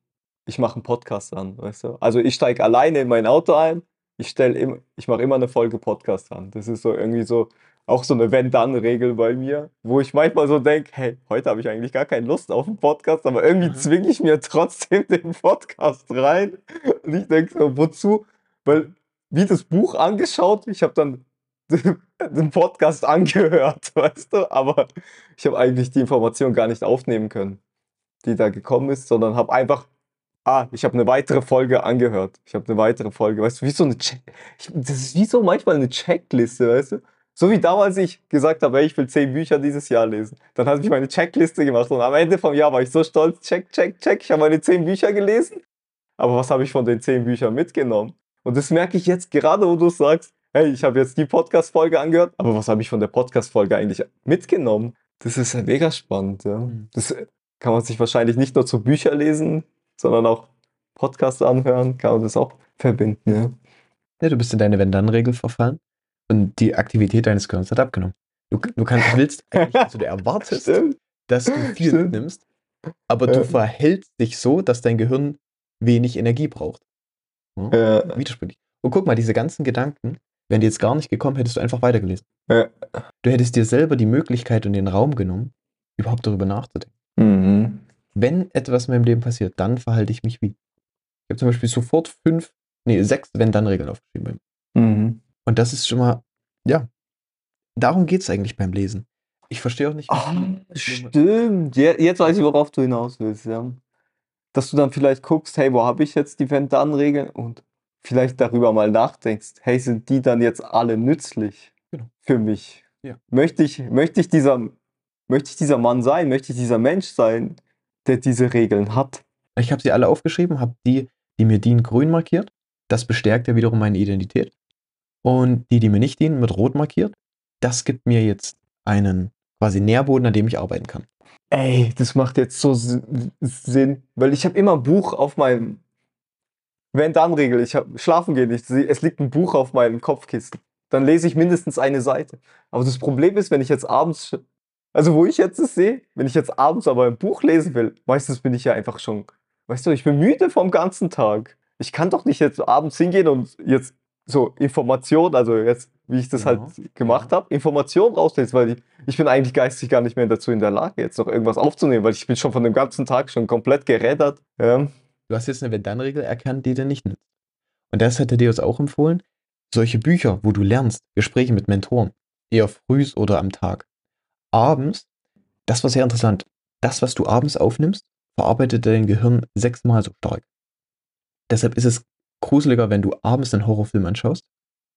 ich mache einen Podcast an, weißt du? Also ich steige alleine in mein Auto ein, ich stelle immer, ich mache immer eine Folge Podcast an. Das ist so irgendwie so auch so eine Wenn-Dann-Regel bei mir, wo ich manchmal so denke, hey, heute habe ich eigentlich gar keine Lust auf einen Podcast, aber irgendwie Mhm. zwinge ich mir trotzdem [laughs] den Podcast rein. Und ich denke so, wozu? Weil, wie das Buch angeschaut, ich habe dann [laughs] den Podcast angehört, [laughs] weißt du, aber ich habe eigentlich die Information gar nicht aufnehmen können, die da gekommen ist, sondern habe einfach, ah, ich habe eine weitere Folge angehört. Ich habe eine weitere Folge, weißt du, wie so eine Check ich, das ist wie so manchmal eine Checkliste, weißt du? So wie damals ich gesagt habe, hey, ich will zehn Bücher dieses Jahr lesen. Dann habe ich meine Checkliste gemacht und am Ende vom Jahr war ich so stolz, check, check, check, ich habe meine zehn Bücher gelesen. Aber was habe ich von den zehn Büchern mitgenommen? Und das merke ich jetzt gerade, wo du sagst, hey, ich habe jetzt die Podcast-Folge angehört, aber was habe ich von der Podcast-Folge eigentlich mitgenommen? Das ist ja mega spannend, ja. Mhm. Das kann man sich wahrscheinlich nicht nur zu Bücher lesen, sondern auch Podcasts anhören, kann man das auch verbinden, ja. Ja, du bist in deine Wenn-Dann-Regel verfallen und die Aktivität deines Gehirns hat abgenommen. Du, du kannst, willst [laughs] eigentlich, also du erwartest, Stimmt. dass du viel Stimmt. mitnimmst, aber du Ja. verhältst dich so, dass dein Gehirn wenig Energie braucht. Ja? Ja, Widersprüchlich. Und guck mal, diese ganzen Gedanken, wären die jetzt gar nicht gekommen, hättest du einfach weitergelesen. ja. Du hättest dir selber die Möglichkeit und den Raum genommen, überhaupt darüber nachzudenken. Mhm. Wenn etwas in meinem Leben passiert, dann verhalte ich mich wie. Ich habe zum Beispiel sofort fünf, nee, sechs Wenn-Dann-Regeln aufgeschrieben. Mhm. Und das ist schon mal, ja, darum geht es eigentlich beim Lesen. Ich verstehe auch nicht, viel- stimmt. Je- Jetzt weiß ich, worauf du hinaus willst, ja. Dass du dann vielleicht guckst, hey, wo habe ich jetzt die Wenn-Dann-Regeln und vielleicht darüber mal nachdenkst, hey, sind die dann jetzt alle nützlich Genau. für mich? Ja. Möchte ich, möchte ich dieser, möchte ich dieser Mann sein? Möchte ich dieser Mensch sein, der diese Regeln hat? Ich habe sie alle aufgeschrieben, habe die, die mir dienen, grün markiert. Das bestärkt ja wiederum meine Identität. Und die, die mir nicht dienen, mit rot markiert. Das gibt mir jetzt einen quasi Nährboden, an dem ich arbeiten kann. Ey, das macht jetzt so Sinn, weil ich habe immer ein Buch auf meinem Wenn-Dann-Regel. Ich habe schlafen gehen nicht. Es liegt ein Buch auf meinem Kopfkissen. Dann lese ich mindestens eine Seite. Aber das Problem ist, wenn ich jetzt abends, also wo ich jetzt es sehe, wenn ich jetzt abends aber ein Buch lesen will, meistens bin ich ja einfach schon, weißt du, ich bin müde vom ganzen Tag. Ich kann doch nicht jetzt abends hingehen und jetzt so Informationen, also jetzt, wie ich das Ja, halt gemacht habe, Informationen rauslesen, weil ich, ich bin eigentlich geistig gar nicht mehr dazu in der Lage, jetzt noch irgendwas aufzunehmen, weil ich bin schon von dem ganzen Tag schon komplett gerädert. Ja. Du hast jetzt eine Wenn-Dann-Regel erkannt, die dir nicht nützt. Und das hätte dir auch empfohlen, solche Bücher, wo du lernst, Gespräche mit Mentoren, eher früh oder am Tag. Abends, das war sehr interessant, das, was du abends aufnimmst, verarbeitet dein Gehirn sechsmal so stark. Deshalb ist es gruseliger, wenn du abends einen Horrorfilm anschaust,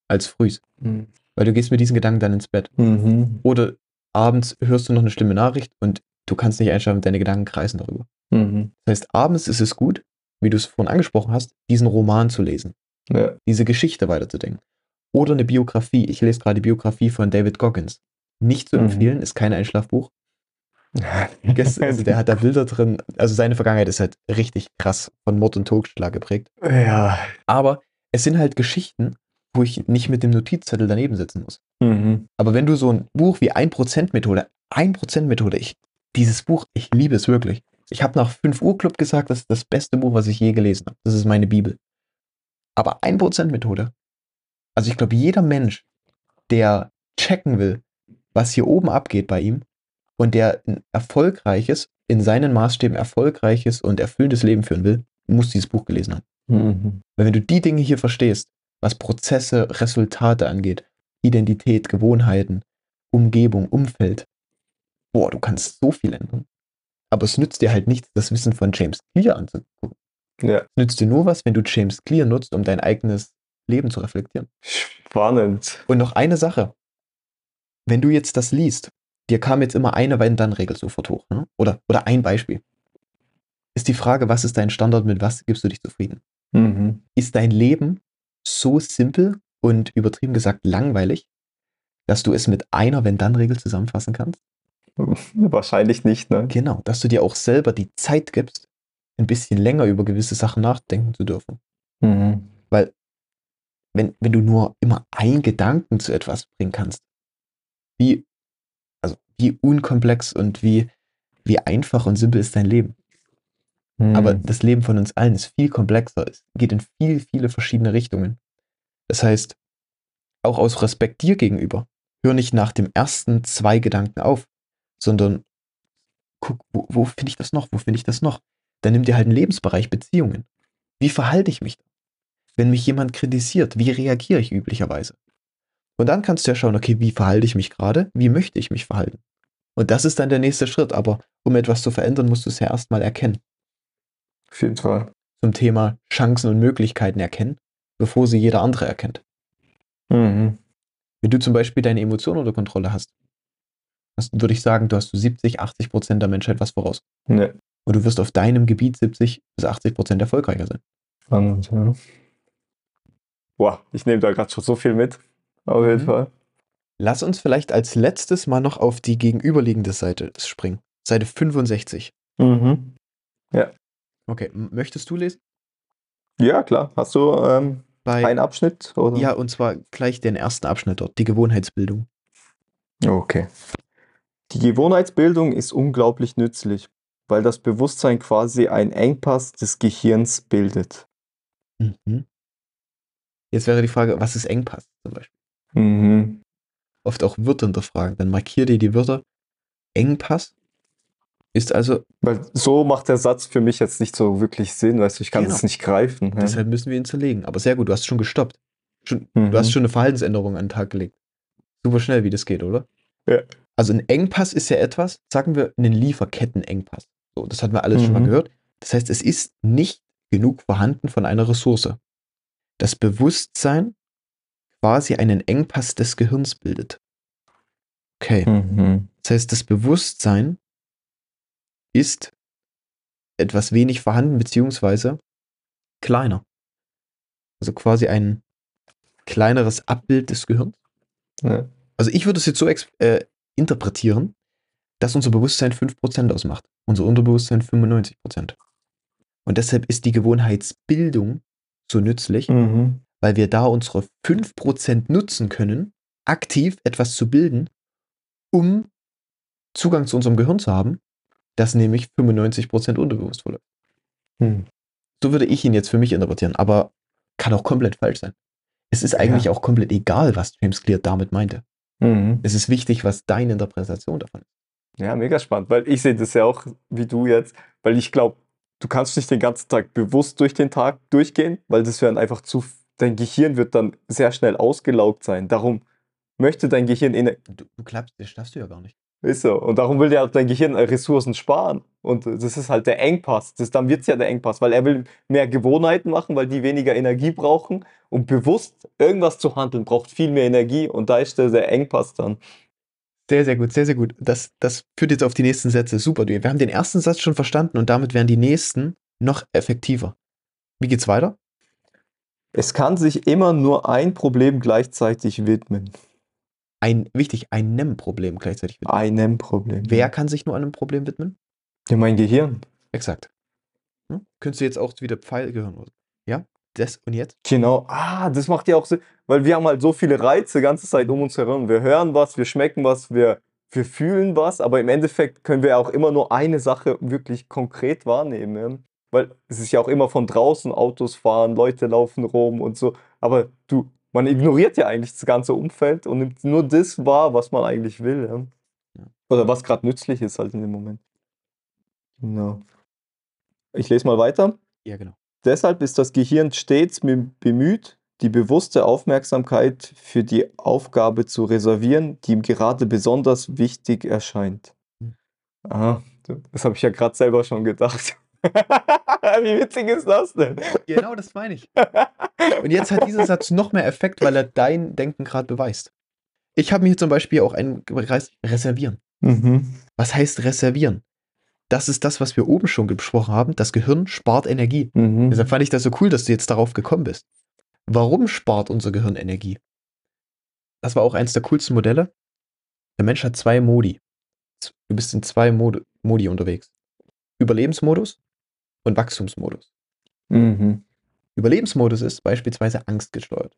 als früh. Weil du gehst mit diesen Gedanken dann ins Bett. Mhm. Oder abends hörst du noch eine schlimme Nachricht und du kannst nicht einschlafen, deine Gedanken kreisen darüber. Mhm. Das heißt, abends ist es gut, wie du es vorhin angesprochen hast, diesen Roman zu lesen, Ja. diese Geschichte weiterzudenken. Oder eine Biografie. Ich lese gerade die Biografie von David Goggins. Nicht zu Mhm. empfehlen, ist kein Einschlafbuch. [laughs] Also der hat da Bilder drin. Also seine Vergangenheit ist halt richtig krass von Mord und Totschlag geprägt. ja. Aber es sind halt Geschichten, wo ich nicht mit dem Notizzettel daneben sitzen muss. Mhm. Aber wenn du so ein Buch wie 1% Methode, 1% Methode, ich, dieses Buch, ich liebe es wirklich. Ich habe nach 5 Uhr Club gesagt, das ist das beste Buch, was ich je gelesen habe. Das ist meine Bibel. Aber 1% Methode, also ich glaube, jeder Mensch, der checken will, was hier oben abgeht bei ihm und der ein erfolgreiches, in seinen Maßstäben erfolgreiches und erfüllendes Leben führen will, muss dieses Buch gelesen haben. Mhm. Weil wenn du die Dinge hier verstehst, was Prozesse, Resultate angeht, Identität, Gewohnheiten, Umgebung, Umfeld, boah, du kannst so viel ändern. Aber es nützt dir halt nichts, das Wissen von James Clear anzugucken. Ja. Es nützt dir nur was, wenn du James Clear nutzt, um dein eigenes Leben zu reflektieren. Spannend. Und noch eine Sache. Wenn du jetzt das liest, dir kam jetzt immer eine Wenn-Dann-Regel sofort hoch, ne? oder, oder ein Beispiel. Ist die Frage, was ist dein Standard, mit was gibst du dich zufrieden? Mhm. ist dein Leben so simpel und übertrieben gesagt langweilig, dass du es mit einer Wenn-Dann-Regel zusammenfassen kannst? [laughs] Wahrscheinlich nicht, ne? Genau, dass du dir auch selber die Zeit gibst, ein bisschen länger über gewisse Sachen nachdenken zu dürfen. Mhm. Wenn, wenn du nur immer einen Gedanken zu etwas bringen kannst, wie, wie unkomplex und wie, wie einfach und simpel ist dein Leben. Aber Mhm. das Leben von uns allen ist viel komplexer. Es geht in viel, viele verschiedene Richtungen. Das heißt, auch aus Respekt dir gegenüber, hör nicht nach dem ersten zwei Gedanken auf, sondern guck, wo, wo finde ich das noch? Wo finde ich das noch? Dann nimm dir halt einen Lebensbereich Beziehungen. Wie verhalte ich mich? Wenn mich jemand kritisiert, wie reagiere ich üblicherweise? Und dann kannst du ja schauen, okay, wie verhalte ich mich gerade? Wie möchte ich mich verhalten? Und das ist dann der nächste Schritt. Aber um etwas zu verändern, musst du es ja erstmal erkennen Auf jeden Fall. zum Thema Chancen und Möglichkeiten erkennen, bevor sie jeder andere erkennt. Mhm. Wenn du zum Beispiel deine Emotionen unter Kontrolle hast, hast würde ich sagen, du hast zu 70, 80 Prozent der Menschheit was voraus. Ja. Und du wirst auf deinem Gebiet 70 bis 80 Prozent erfolgreicher sein. Spannend, ja. Boah, ich nehme da gerade schon so viel mit. Auf jeden Mhm. Fall. Lass uns vielleicht als letztes mal noch auf die gegenüberliegende Seite springen. Seite 65. Mhm. Okay, m- möchtest du lesen? Ja, klar. Hast du ähm, Bei, einen Abschnitt? Oder? ja, und zwar gleich den ersten Abschnitt dort, die Gewohnheitsbildung. Okay. Die Gewohnheitsbildung ist unglaublich nützlich, weil das Bewusstsein quasi einen Engpass des Gehirns bildet. Mhm. Jetzt wäre die Frage, was ist Engpass zum Beispiel? Mhm. Oft auch Wörter hinterfragen. Dann markier dir die Wörter. Engpass ist also, Weil so macht der Satz für mich jetzt nicht so wirklich Sinn, weißt du, ich kann Genau. es nicht greifen. Ja. deshalb müssen wir ihn zerlegen. Aber sehr gut, du hast schon gestoppt. Schon, Mhm. Du hast schon eine Verhaltensänderung an den Tag gelegt. Super schnell, wie das geht, oder? Ja. Also ein Engpass ist ja etwas, sagen wir, einen Lieferkettenengpass. So, das hatten wir alles schon mal Mhm. gehört. Das heißt, es ist nicht genug vorhanden von einer Ressource. Das Bewusstsein quasi einen Engpass des Gehirns bildet. Okay. Mhm. Das heißt, das Bewusstsein ist etwas wenig vorhanden, beziehungsweise kleiner. Also quasi ein kleineres Abbild des Gehirns. Ja. Also ich würde es jetzt so äh, interpretieren, dass unser Bewusstsein 5% ausmacht, unser Unterbewusstsein 95%. Und deshalb ist die Gewohnheitsbildung so nützlich, Mhm. Weil wir da unsere 5% nutzen können, aktiv etwas zu bilden, um Zugang zu unserem Gehirn zu haben, das nämlich 95% unterbewusst verläuft. Mhm. So würde ich ihn jetzt für mich interpretieren, aber kann auch komplett falsch sein. Es ist eigentlich Ja. auch komplett egal, was James Clear damit meinte. Mhm. Es ist wichtig, was deine Interpretation davon ist. Ja, mega spannend, weil ich sehe das ja auch wie du jetzt, weil ich glaube, du kannst nicht den ganzen Tag bewusst durch den Tag durchgehen, weil das wäre dann einfach zu, dein Gehirn wird dann sehr schnell ausgelaugt sein. Darum möchte dein Gehirn, Ener- Du, du klappst, das schaffst du ja gar nicht. ist so, und darum will ja dein Gehirn äh, Ressourcen sparen. Und das ist halt der Engpass. Das, dann wird es ja der Engpass, weil er will mehr Gewohnheiten machen, weil die weniger Energie brauchen. Und bewusst irgendwas zu handeln, braucht viel mehr Energie. Und da ist der, der Engpass dann. Sehr, sehr gut, sehr, sehr gut. Das, das führt jetzt auf die nächsten Sätze. Super, du. Wir haben den ersten Satz schon verstanden und damit werden die nächsten noch effektiver. Wie geht's weiter? Es kann sich immer nur ein Problem gleichzeitig widmen. Ein, wichtig, ein NEM-Problem gleichzeitig. widmen. Einem Problem. Wer kann sich nur einem Problem widmen? Ja, mein Gehirn. Exakt. Hm? Könntest du jetzt auch wieder Pfeilgehirn. Ja? Das und jetzt? Genau. Ah, das macht ja auch Sinn, weil wir haben halt so viele Reize die ganze Zeit um uns herum. Wir hören was, wir schmecken was, wir, wir fühlen was, aber im Endeffekt können wir auch immer nur eine Sache wirklich konkret wahrnehmen. Weil es ist ja auch immer von draußen Autos fahren, Leute laufen rum und so. Aber du, man ignoriert ja eigentlich das ganze Umfeld und nimmt nur das wahr, was man eigentlich will. Ja? Oder was gerade nützlich ist halt in dem Moment. Genau. Ich lese mal weiter. Ja, genau. Deshalb ist das Gehirn stets bem- bemüht, die bewusste Aufmerksamkeit für die Aufgabe zu reservieren, die ihm gerade besonders wichtig erscheint. Hm. Aha, das habe ich ja gerade selber schon gedacht. [laughs] Wie witzig ist das denn? Genau das meine ich. Und jetzt hat dieser Satz noch mehr Effekt, weil er dein Denken gerade beweist. Ich habe mir zum Beispiel auch einen Kreis reservieren. Mhm. Was heißt reservieren? Das ist das, was wir oben schon besprochen haben. Das Gehirn spart Energie. Mhm. Deshalb fand ich das so cool, dass du jetzt darauf gekommen bist. Warum spart unser Gehirn Energie? Das war auch eins der coolsten Modelle. Der Mensch hat zwei Modi. Du bist in zwei Modi unterwegs. Überlebensmodus und Wachstumsmodus. Mhm. Überlebensmodus ist beispielsweise angstgesteuert.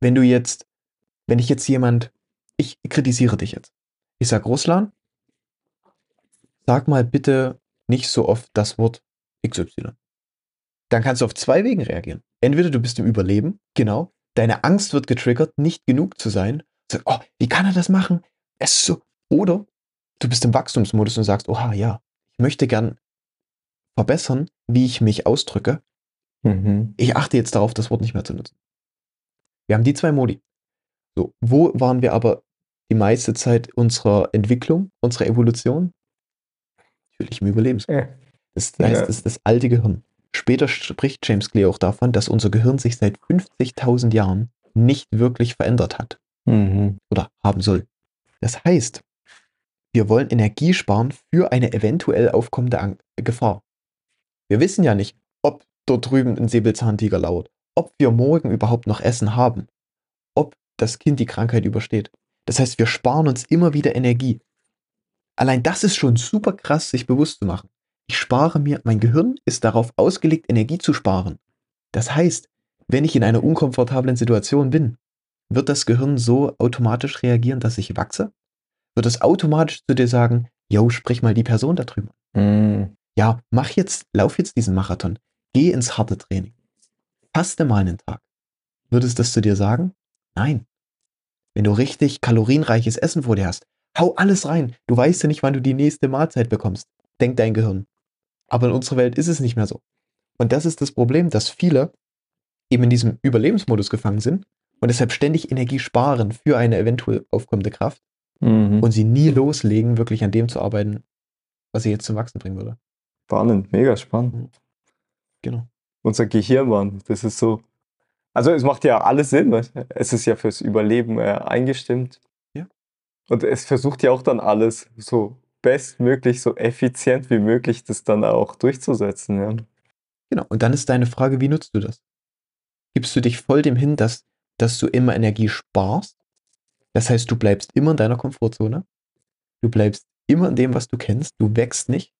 Wenn du jetzt, wenn ich jetzt jemand, ich kritisiere dich jetzt. Ich sag Russland, sag mal bitte nicht so oft das Wort XY. Dann kannst du auf zwei Wegen reagieren. Entweder du bist im Überleben, genau, deine Angst wird getriggert, nicht genug zu sein. Sag, oh, wie kann er das machen? Es ist so. Oder du bist im Wachstumsmodus und sagst, oha, ja, ich möchte gern verbessern, wie ich mich ausdrücke. Mhm. Ich achte jetzt darauf, das Wort nicht mehr zu nutzen. Wir haben die zwei Modi. So, wo waren wir aber die meiste Zeit unserer Entwicklung, unserer Evolution? Natürlich im Überlebensmodus. Ja. Das heißt, das ist das alte Gehirn. Später spricht James Clear auch davon, dass unser Gehirn sich seit 50.000 Jahren nicht wirklich verändert hat Mhm. oder haben soll. Das heißt, wir wollen Energie sparen für eine eventuell aufkommende Gefahr. Wir wissen ja nicht, ob dort drüben ein Säbelzahntiger lauert, ob wir morgen überhaupt noch Essen haben, ob das Kind die Krankheit übersteht. Das heißt, wir sparen uns immer wieder Energie. Allein das ist schon super krass, sich bewusst zu machen. Ich spare mir, mein Gehirn ist darauf ausgelegt, Energie zu sparen. Das heißt, wenn ich in einer unkomfortablen Situation bin, wird das Gehirn so automatisch reagieren, dass ich wachse? Wird es automatisch zu dir sagen, yo, sprich mal die Person da drüben. Mhm. Ja, mach jetzt, lauf jetzt diesen Marathon. Geh ins harte Training. Faste mal einen Tag. Würdest das zu dir sagen? Nein. Wenn du richtig kalorienreiches Essen vor dir hast, hau alles rein. Du weißt ja nicht, wann du die nächste Mahlzeit bekommst. Denkt dein Gehirn. Aber in unserer Welt ist es nicht mehr so. Und das ist das Problem, dass viele eben in diesem Überlebensmodus gefangen sind und deshalb ständig Energie sparen für eine eventuell aufkommende Kraft Mhm. und sie nie loslegen, wirklich an dem zu arbeiten, was sie jetzt zum Wachsen bringen würde. Spannend, mega spannend. Genau. Unser Gehirn, Mann, das ist so. Also es macht ja alles Sinn, weißt es ist ja fürs Überleben äh, eingestimmt. Ja. Und es versucht ja auch dann alles so bestmöglich, so effizient wie möglich, das dann auch durchzusetzen. Ja. Genau. Und dann ist deine Frage, wie nutzt du das? Gibst du dich voll dem hin, dass, dass du immer Energie sparst? Das heißt, du bleibst immer in deiner Komfortzone. Du bleibst immer in dem, was du kennst. Du wächst nicht.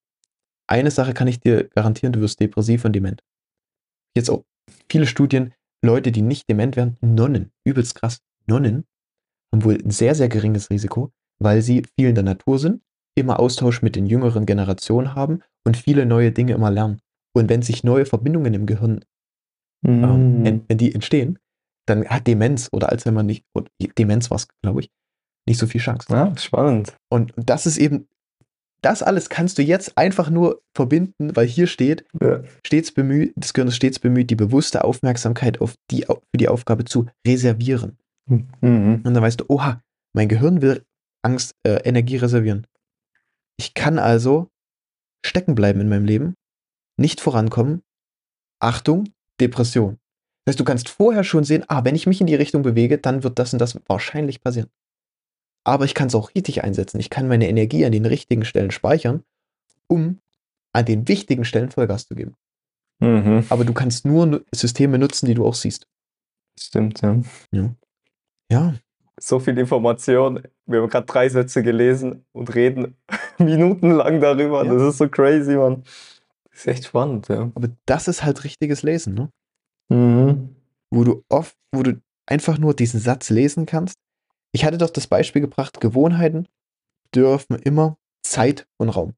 Eine Sache kann ich dir garantieren, du wirst depressiv und dement. Jetzt auch viele Studien, Leute, die nicht dement werden, Nonnen, übelst krass, Nonnen, haben wohl ein sehr, sehr geringes Risiko, weil sie viel in der Natur sind, immer Austausch mit den jüngeren Generationen haben und viele neue Dinge immer lernen. Und wenn sich neue Verbindungen im Gehirn, ähm, en- wenn die entstehen, dann hat Demenz oder Alzheimer nicht, Demenz war es, glaube ich, nicht so viel Chance. Ja, spannend. Und das ist eben, das alles kannst du jetzt einfach nur verbinden, weil hier steht, Ja. stets bemüht, das Gehirn ist stets bemüht, die bewusste Aufmerksamkeit auf die, für die Aufgabe zu reservieren. Mhm. Und dann weißt du, oha, mein Gehirn will Angst, äh, Energie reservieren. Ich kann also stecken bleiben in meinem Leben, nicht vorankommen. Achtung, Depression. Das heißt, du kannst vorher schon sehen, ah, wenn ich mich in die Richtung bewege, dann wird das und das wahrscheinlich passieren. Aber ich kann es auch richtig einsetzen. Ich kann meine Energie an den richtigen Stellen speichern, um an den wichtigen Stellen Vollgas zu geben. Mhm. Aber du kannst nur nu- Systeme nutzen, die du auch siehst. Stimmt, ja. Ja, So viel Information. Wir haben gerade drei Sätze gelesen und reden [laughs] minutenlang darüber. Ja. Das ist so crazy, Mann. Das ist echt spannend, ja. aber das ist halt richtiges Lesen, ne? Mhm. wo du oft, wo du einfach nur diesen Satz lesen kannst. Ich hatte doch das Beispiel gebracht, Gewohnheiten dürfen immer Zeit und Raum.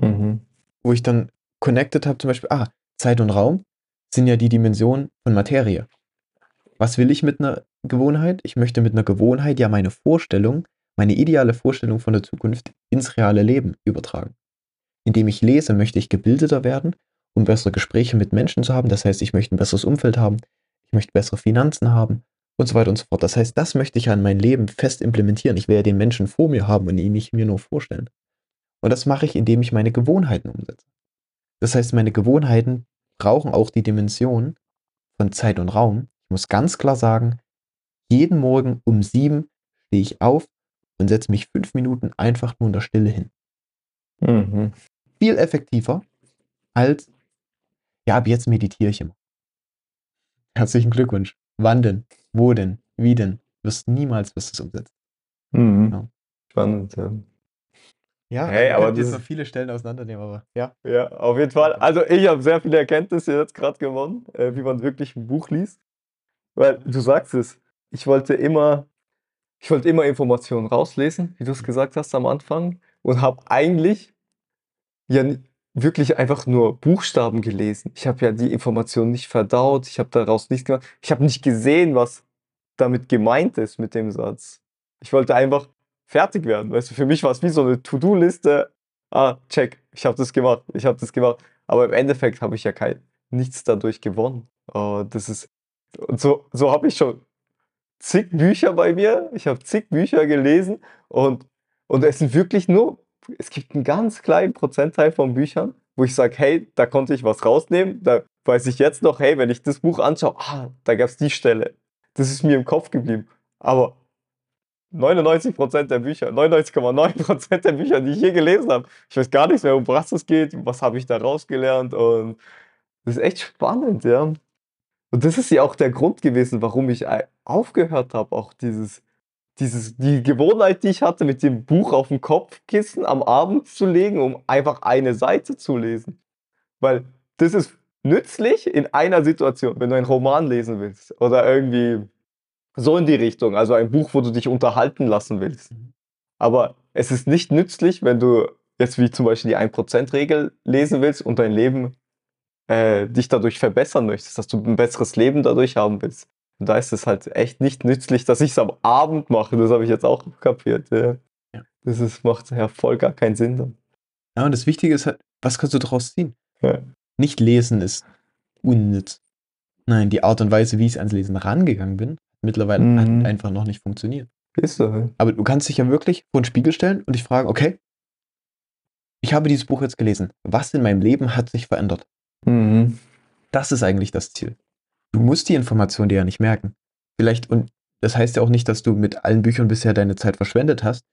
Mhm. Wo ich dann connected habe, zum Beispiel, ah, Zeit und Raum sind ja die Dimension von Materie. Was will ich mit einer Gewohnheit? Ich möchte mit einer Gewohnheit ja meine Vorstellung, meine ideale Vorstellung von der Zukunft ins reale Leben übertragen. Indem ich lese, möchte ich gebildeter werden, um bessere Gespräche mit Menschen zu haben. Das heißt, ich möchte ein besseres Umfeld haben, ich möchte bessere Finanzen haben und so weiter und so fort. Das heißt, das möchte ich ja in mein Leben fest implementieren. Ich will ja den Menschen vor mir haben und ihn nicht mir nur vorstellen. Und das mache ich, indem ich meine Gewohnheiten umsetze. Das heißt, meine Gewohnheiten brauchen auch die Dimension von Zeit und Raum. Ich muss ganz klar sagen, jeden Morgen um sieben stehe ich auf und setze mich fünf Minuten einfach nur in der Stille hin. Mhm. Viel effektiver als, ja, ab jetzt meditiere ich immer. Herzlichen Glückwunsch. Wann denn? Wo denn? Wie denn? Wirst niemals wirst du es umsetzen. Mhm. Ja. Spannend, ja. Ja, Hey, aber könnten jetzt das- noch viele Stellen auseinandernehmen, aber ja. Ja, auf jeden Fall. Also ich habe sehr viele Erkenntnisse jetzt gerade gewonnen, äh, wie man wirklich ein Buch liest. Weil du sagst es, ich wollte immer, ich wollte immer Informationen rauslesen, wie du es gesagt hast am Anfang, und habe eigentlich ja wirklich einfach nur Buchstaben gelesen. Ich habe ja die Informationen nicht verdaut, ich habe daraus nichts gemacht, ich habe nicht gesehen, was damit gemeint ist mit dem Satz. Ich wollte einfach fertig werden. Weißt du, für mich war es wie so eine To-Do-Liste. Ah, check, ich habe das gemacht, ich habe das gemacht. Aber im Endeffekt habe ich ja kein, nichts dadurch gewonnen. Oh, das ist, und so, so habe ich schon zig Bücher bei mir. Ich habe zig Bücher gelesen und, und es sind wirklich nur, es gibt einen ganz kleinen Prozentteil von Büchern, wo ich sage, hey, da konnte ich was rausnehmen. Da weiß ich jetzt noch, hey, wenn ich das Buch anschaue, ah, da gab es die Stelle. Das ist mir im Kopf geblieben. Aber 99% der Bücher, 99,9% der Bücher, die ich je gelesen habe, ich weiß gar nicht mehr, um was es geht, was habe ich da rausgelernt und das ist echt spannend, ja. Und das ist ja auch der Grund gewesen, warum ich aufgehört habe, auch dieses, dieses, die Gewohnheit, die ich hatte, mit dem Buch auf dem Kopfkissen am Abend zu legen, um einfach eine Seite zu lesen. Weil das ist nützlich in einer Situation, wenn du einen Roman lesen willst oder irgendwie so in die Richtung, also ein Buch, wo du dich unterhalten lassen willst. Mhm. Aber es ist nicht nützlich, wenn du jetzt wie zum Beispiel die 1%-Regel lesen willst und dein Leben äh, dich dadurch verbessern möchtest, dass du ein besseres Leben dadurch haben willst. Und da ist es halt echt nicht nützlich, dass ich es am Abend mache. Das habe ich jetzt auch kapiert. Ja. Ja. Das ist, macht ja voll gar keinen Sinn dann. Ja, und das Wichtige ist halt, was kannst du daraus ziehen? Ja. Nicht lesen ist unnütz. Nein, die Art und Weise, wie ich ans Lesen rangegangen bin, mittlerweile Mhm. hat einfach noch nicht funktioniert. Ist so. Aber du kannst dich ja wirklich vor den Spiegel stellen und dich fragen, okay, ich habe dieses Buch jetzt gelesen. Was in meinem Leben hat sich verändert? Mhm. Das ist eigentlich das Ziel. Du musst die Information dir ja nicht merken. Vielleicht, und das heißt ja auch nicht, dass du mit allen Büchern bisher deine Zeit verschwendet hast.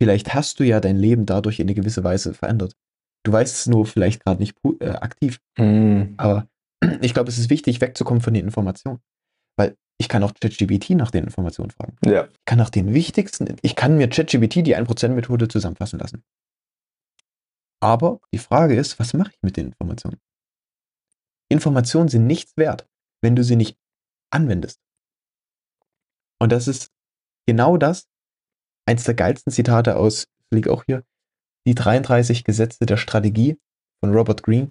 Vielleicht hast du ja dein Leben dadurch in eine gewisse Weise verändert. Du weißt es nur vielleicht gerade nicht äh, aktiv. Mhm. Aber [clears throat] ich glaube, es ist wichtig, wegzukommen von den Informationen. Weil ich kann auch ChatGPT nach den Informationen fragen. Ja. Ich kann nach den wichtigsten, ich kann mir ChatGPT die 1%-Methode zusammenfassen lassen. Aber die Frage ist, was mache ich mit den Informationen? Informationen sind nichts wert, wenn du sie nicht anwendest. Und das ist genau das, eins der geilsten Zitate aus, liegt auch hier, die 33 Gesetze der Strategie von Robert Greene.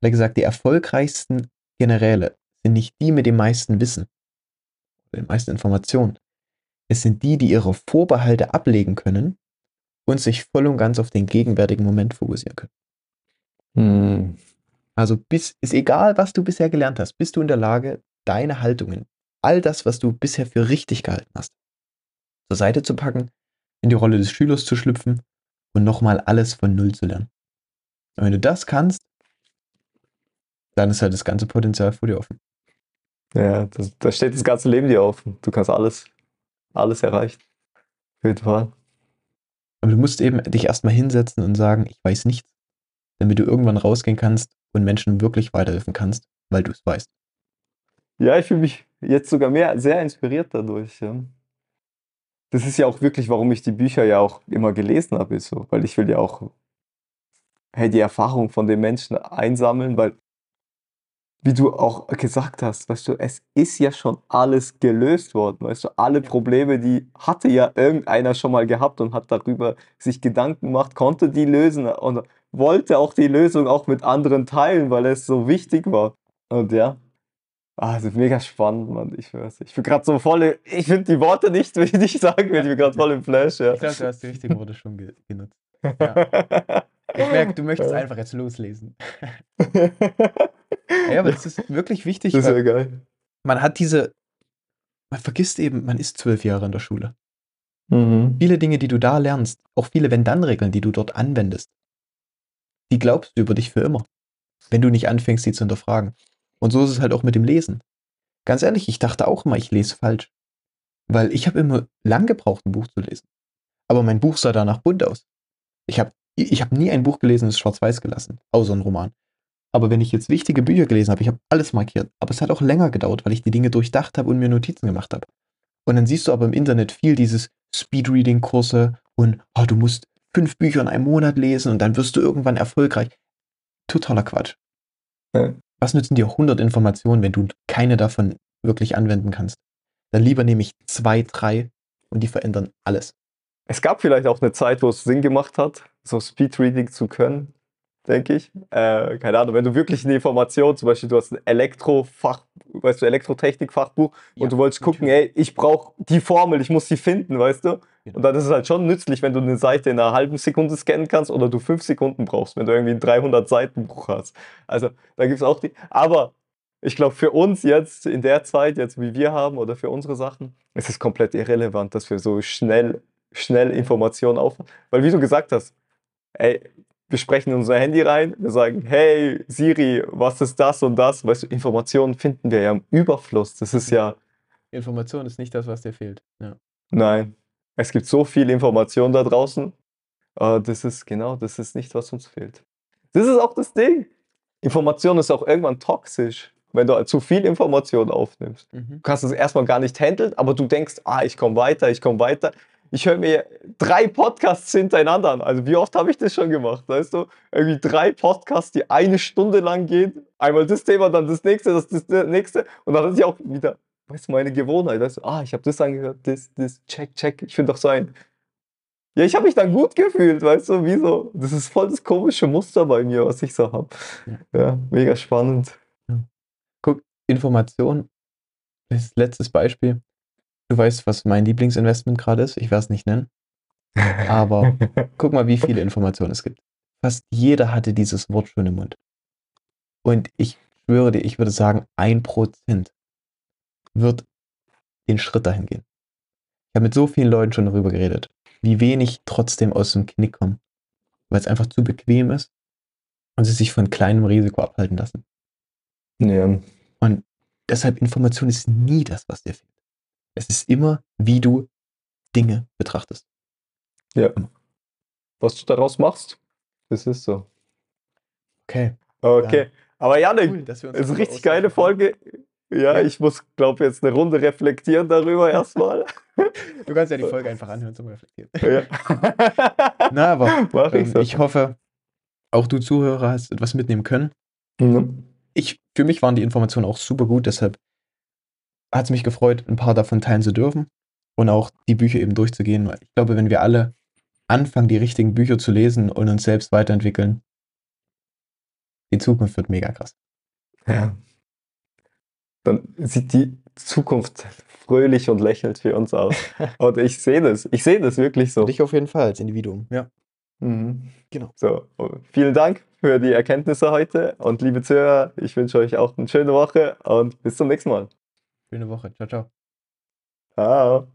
Er hat gesagt, die erfolgreichsten Generäle sind nicht die mit dem meisten Wissen, oder den meisten Informationen. Es sind die, die ihre Vorbehalte ablegen können und sich voll und ganz auf den gegenwärtigen Moment fokussieren können. Mhm. Also bis, ist egal, was du bisher gelernt hast, bist du in der Lage, deine Haltungen, all das, was du bisher für richtig gehalten hast, zur Seite zu packen, in die Rolle des Schülers zu schlüpfen und nochmal alles von Null zu lernen. Und wenn du das kannst, dann ist halt das ganze Potenzial vor dir offen. Ja, das, da steht das ganze Leben dir offen. Du kannst alles, alles erreichen. Auf jeden Fall. Aber du musst eben dich erstmal hinsetzen und sagen, ich weiß nichts, damit du irgendwann rausgehen kannst und Menschen wirklich weiterhelfen kannst, weil du es weißt. Ja, ich fühle mich jetzt sogar mehr sehr inspiriert dadurch. Ja. Das ist ja auch wirklich, warum ich die Bücher ja auch immer gelesen habe, ist so, weil ich will ja auch hey, die Erfahrung von den Menschen einsammeln, weil wie du auch gesagt hast, weißt du, es ist ja schon alles gelöst worden, weißt du, alle Probleme, die hatte ja irgendeiner schon mal gehabt und hat darüber sich Gedanken gemacht, konnte die lösen und wollte auch die Lösung auch mit anderen teilen, weil es so wichtig war. Und ja, ah, das ist mega spannend, Mann, ich weiß. Ich bin gerade so voll, ich finde die Worte nicht, [laughs] wie ich sagen will, ich bin gerade voll im Flash, ja. Ich glaube, du hast die richtigen Worte schon ge genutzt. Ja. Ich merke, du möchtest einfach jetzt loslesen. [laughs] Ja, aber das ist wirklich wichtig, Das ist ja geil. man hat diese, man vergisst eben, man ist zwölf Jahre in der Schule. Mhm. Viele Dinge, die du da lernst, auch viele Wenn-Dann-Regeln, die du dort anwendest, die glaubst du über dich für immer, wenn du nicht anfängst, sie zu hinterfragen. Und so ist es halt auch mit dem Lesen. Ganz ehrlich, ich dachte auch immer, ich lese falsch. Weil ich habe immer lang gebraucht, ein Buch zu lesen. Aber mein Buch sah danach bunt aus. Ich habe ich hab nie ein Buch gelesen, das schwarz-weiß gelassen, außer ein Roman. Aber wenn ich jetzt wichtige Bücher gelesen habe, ich habe alles markiert. Aber es hat auch länger gedauert, weil ich die Dinge durchdacht habe und mir Notizen gemacht habe. Und dann siehst du aber im Internet viel dieses Speedreading-Kurse und oh, du musst fünf Bücher in einem Monat lesen und dann wirst du irgendwann erfolgreich. Totaler Quatsch. Ja. Was nützen dir 100 Informationen, wenn du keine davon wirklich anwenden kannst? Dann lieber nehme ich zwei, drei und die verändern alles. Es gab vielleicht auch eine Zeit, wo es Sinn gemacht hat, so Speedreading zu können, denke ich. Äh, keine Ahnung, wenn du wirklich eine Information, zum Beispiel du hast ein Elektrofach, weißt du, Elektrotechnik-Fachbuch Ja, und du wolltest gucken, ey, ich brauche die Formel, ich muss sie finden, weißt du? Genau. Und dann ist es halt schon nützlich, wenn du eine Seite in einer halben Sekunde scannen kannst oder du fünf Sekunden brauchst, wenn du irgendwie ein 300 Seiten Buch hast. Also da gibt es auch die. Aber ich glaube, für uns jetzt in der Zeit, jetzt wie wir haben oder für unsere Sachen, ist es komplett irrelevant, dass wir so schnell, schnell Informationen aufnehmen. Weil wie du gesagt hast, ey, wir sprechen in unser Handy rein, wir sagen, hey Siri, was ist das und das? Weißt du, Informationen finden wir ja im Überfluss. Das ist ja, Information ist nicht das, was dir fehlt. Ja. nein, es gibt so viel Information da draußen. Äh, das ist genau, das ist nicht, was uns fehlt. Das ist auch das Ding. Information ist auch irgendwann toxisch, wenn du zu viel Information aufnimmst. Mhm. Du kannst es erstmal gar nicht handeln, aber du denkst, ah, ich komme weiter, ich komme weiter. Ich höre mir drei Podcasts hintereinander an. Also wie oft habe ich das schon gemacht, weißt du? Irgendwie drei Podcasts, die eine Stunde lang gehen. Einmal das Thema, dann das nächste, das, das, das nächste. Und dann ist ja auch wieder, weißt du, meine Gewohnheit. Weißt du, ah, ich habe das angehört, das, das, check, check. Ich finde doch so ein. Ja, ich habe mich dann gut gefühlt, weißt du, wieso? Das ist voll das komische Muster bei mir, was ich so habe. Ja, mega spannend. Guck, Information das letztes Beispiel. Du weißt, was mein Lieblingsinvestment gerade ist. Ich werde es nicht nennen. Aber [laughs] guck mal, wie viele Informationen es gibt. Fast jeder hatte dieses Wort schon im Mund. Und ich schwöre dir, ich würde sagen, ein Prozent wird den Schritt dahin gehen. Ich habe mit so vielen Leuten schon darüber geredet, wie wenig trotzdem aus dem Knick kommen, weil es einfach zu bequem ist und sie sich von kleinem Risiko abhalten lassen. Ja. Und deshalb Information ist nie das, was dir fehlt. Es ist immer, wie du Dinge betrachtest. Ja. Was du daraus machst, das ist so. Okay. Okay. Ja. Aber Janik, Cool, uns ist eine richtig geile Folge. Ja, Ja. ich muss, glaube jetzt eine Runde reflektieren darüber erstmal. [laughs] Du kannst ja die Folge einfach anhören zum Reflektieren. ja. [laughs] Na, aber Mach ich ähm, so. ich hoffe, auch du Zuhörer hast etwas mitnehmen können. Mhm. Ich, für mich waren die Informationen auch super gut, deshalb hat es mich gefreut, ein paar davon teilen zu dürfen und auch die Bücher eben durchzugehen. Weil ich glaube, wenn wir alle anfangen, die richtigen Bücher zu lesen und uns selbst weiterentwickeln, die Zukunft wird mega krass. Ja. Dann sieht die Zukunft fröhlich und lächelt für uns aus. [laughs] Und ich sehe das. Ich sehe das wirklich so. Dich auf jeden Fall als Individuum. Ja. Mhm. Genau. So, und vielen Dank für die Erkenntnisse heute. Und liebe Zuhörer, ich wünsche euch auch eine schöne Woche und bis zum nächsten Mal. Schöne Woche. Ciao, ciao. Ciao.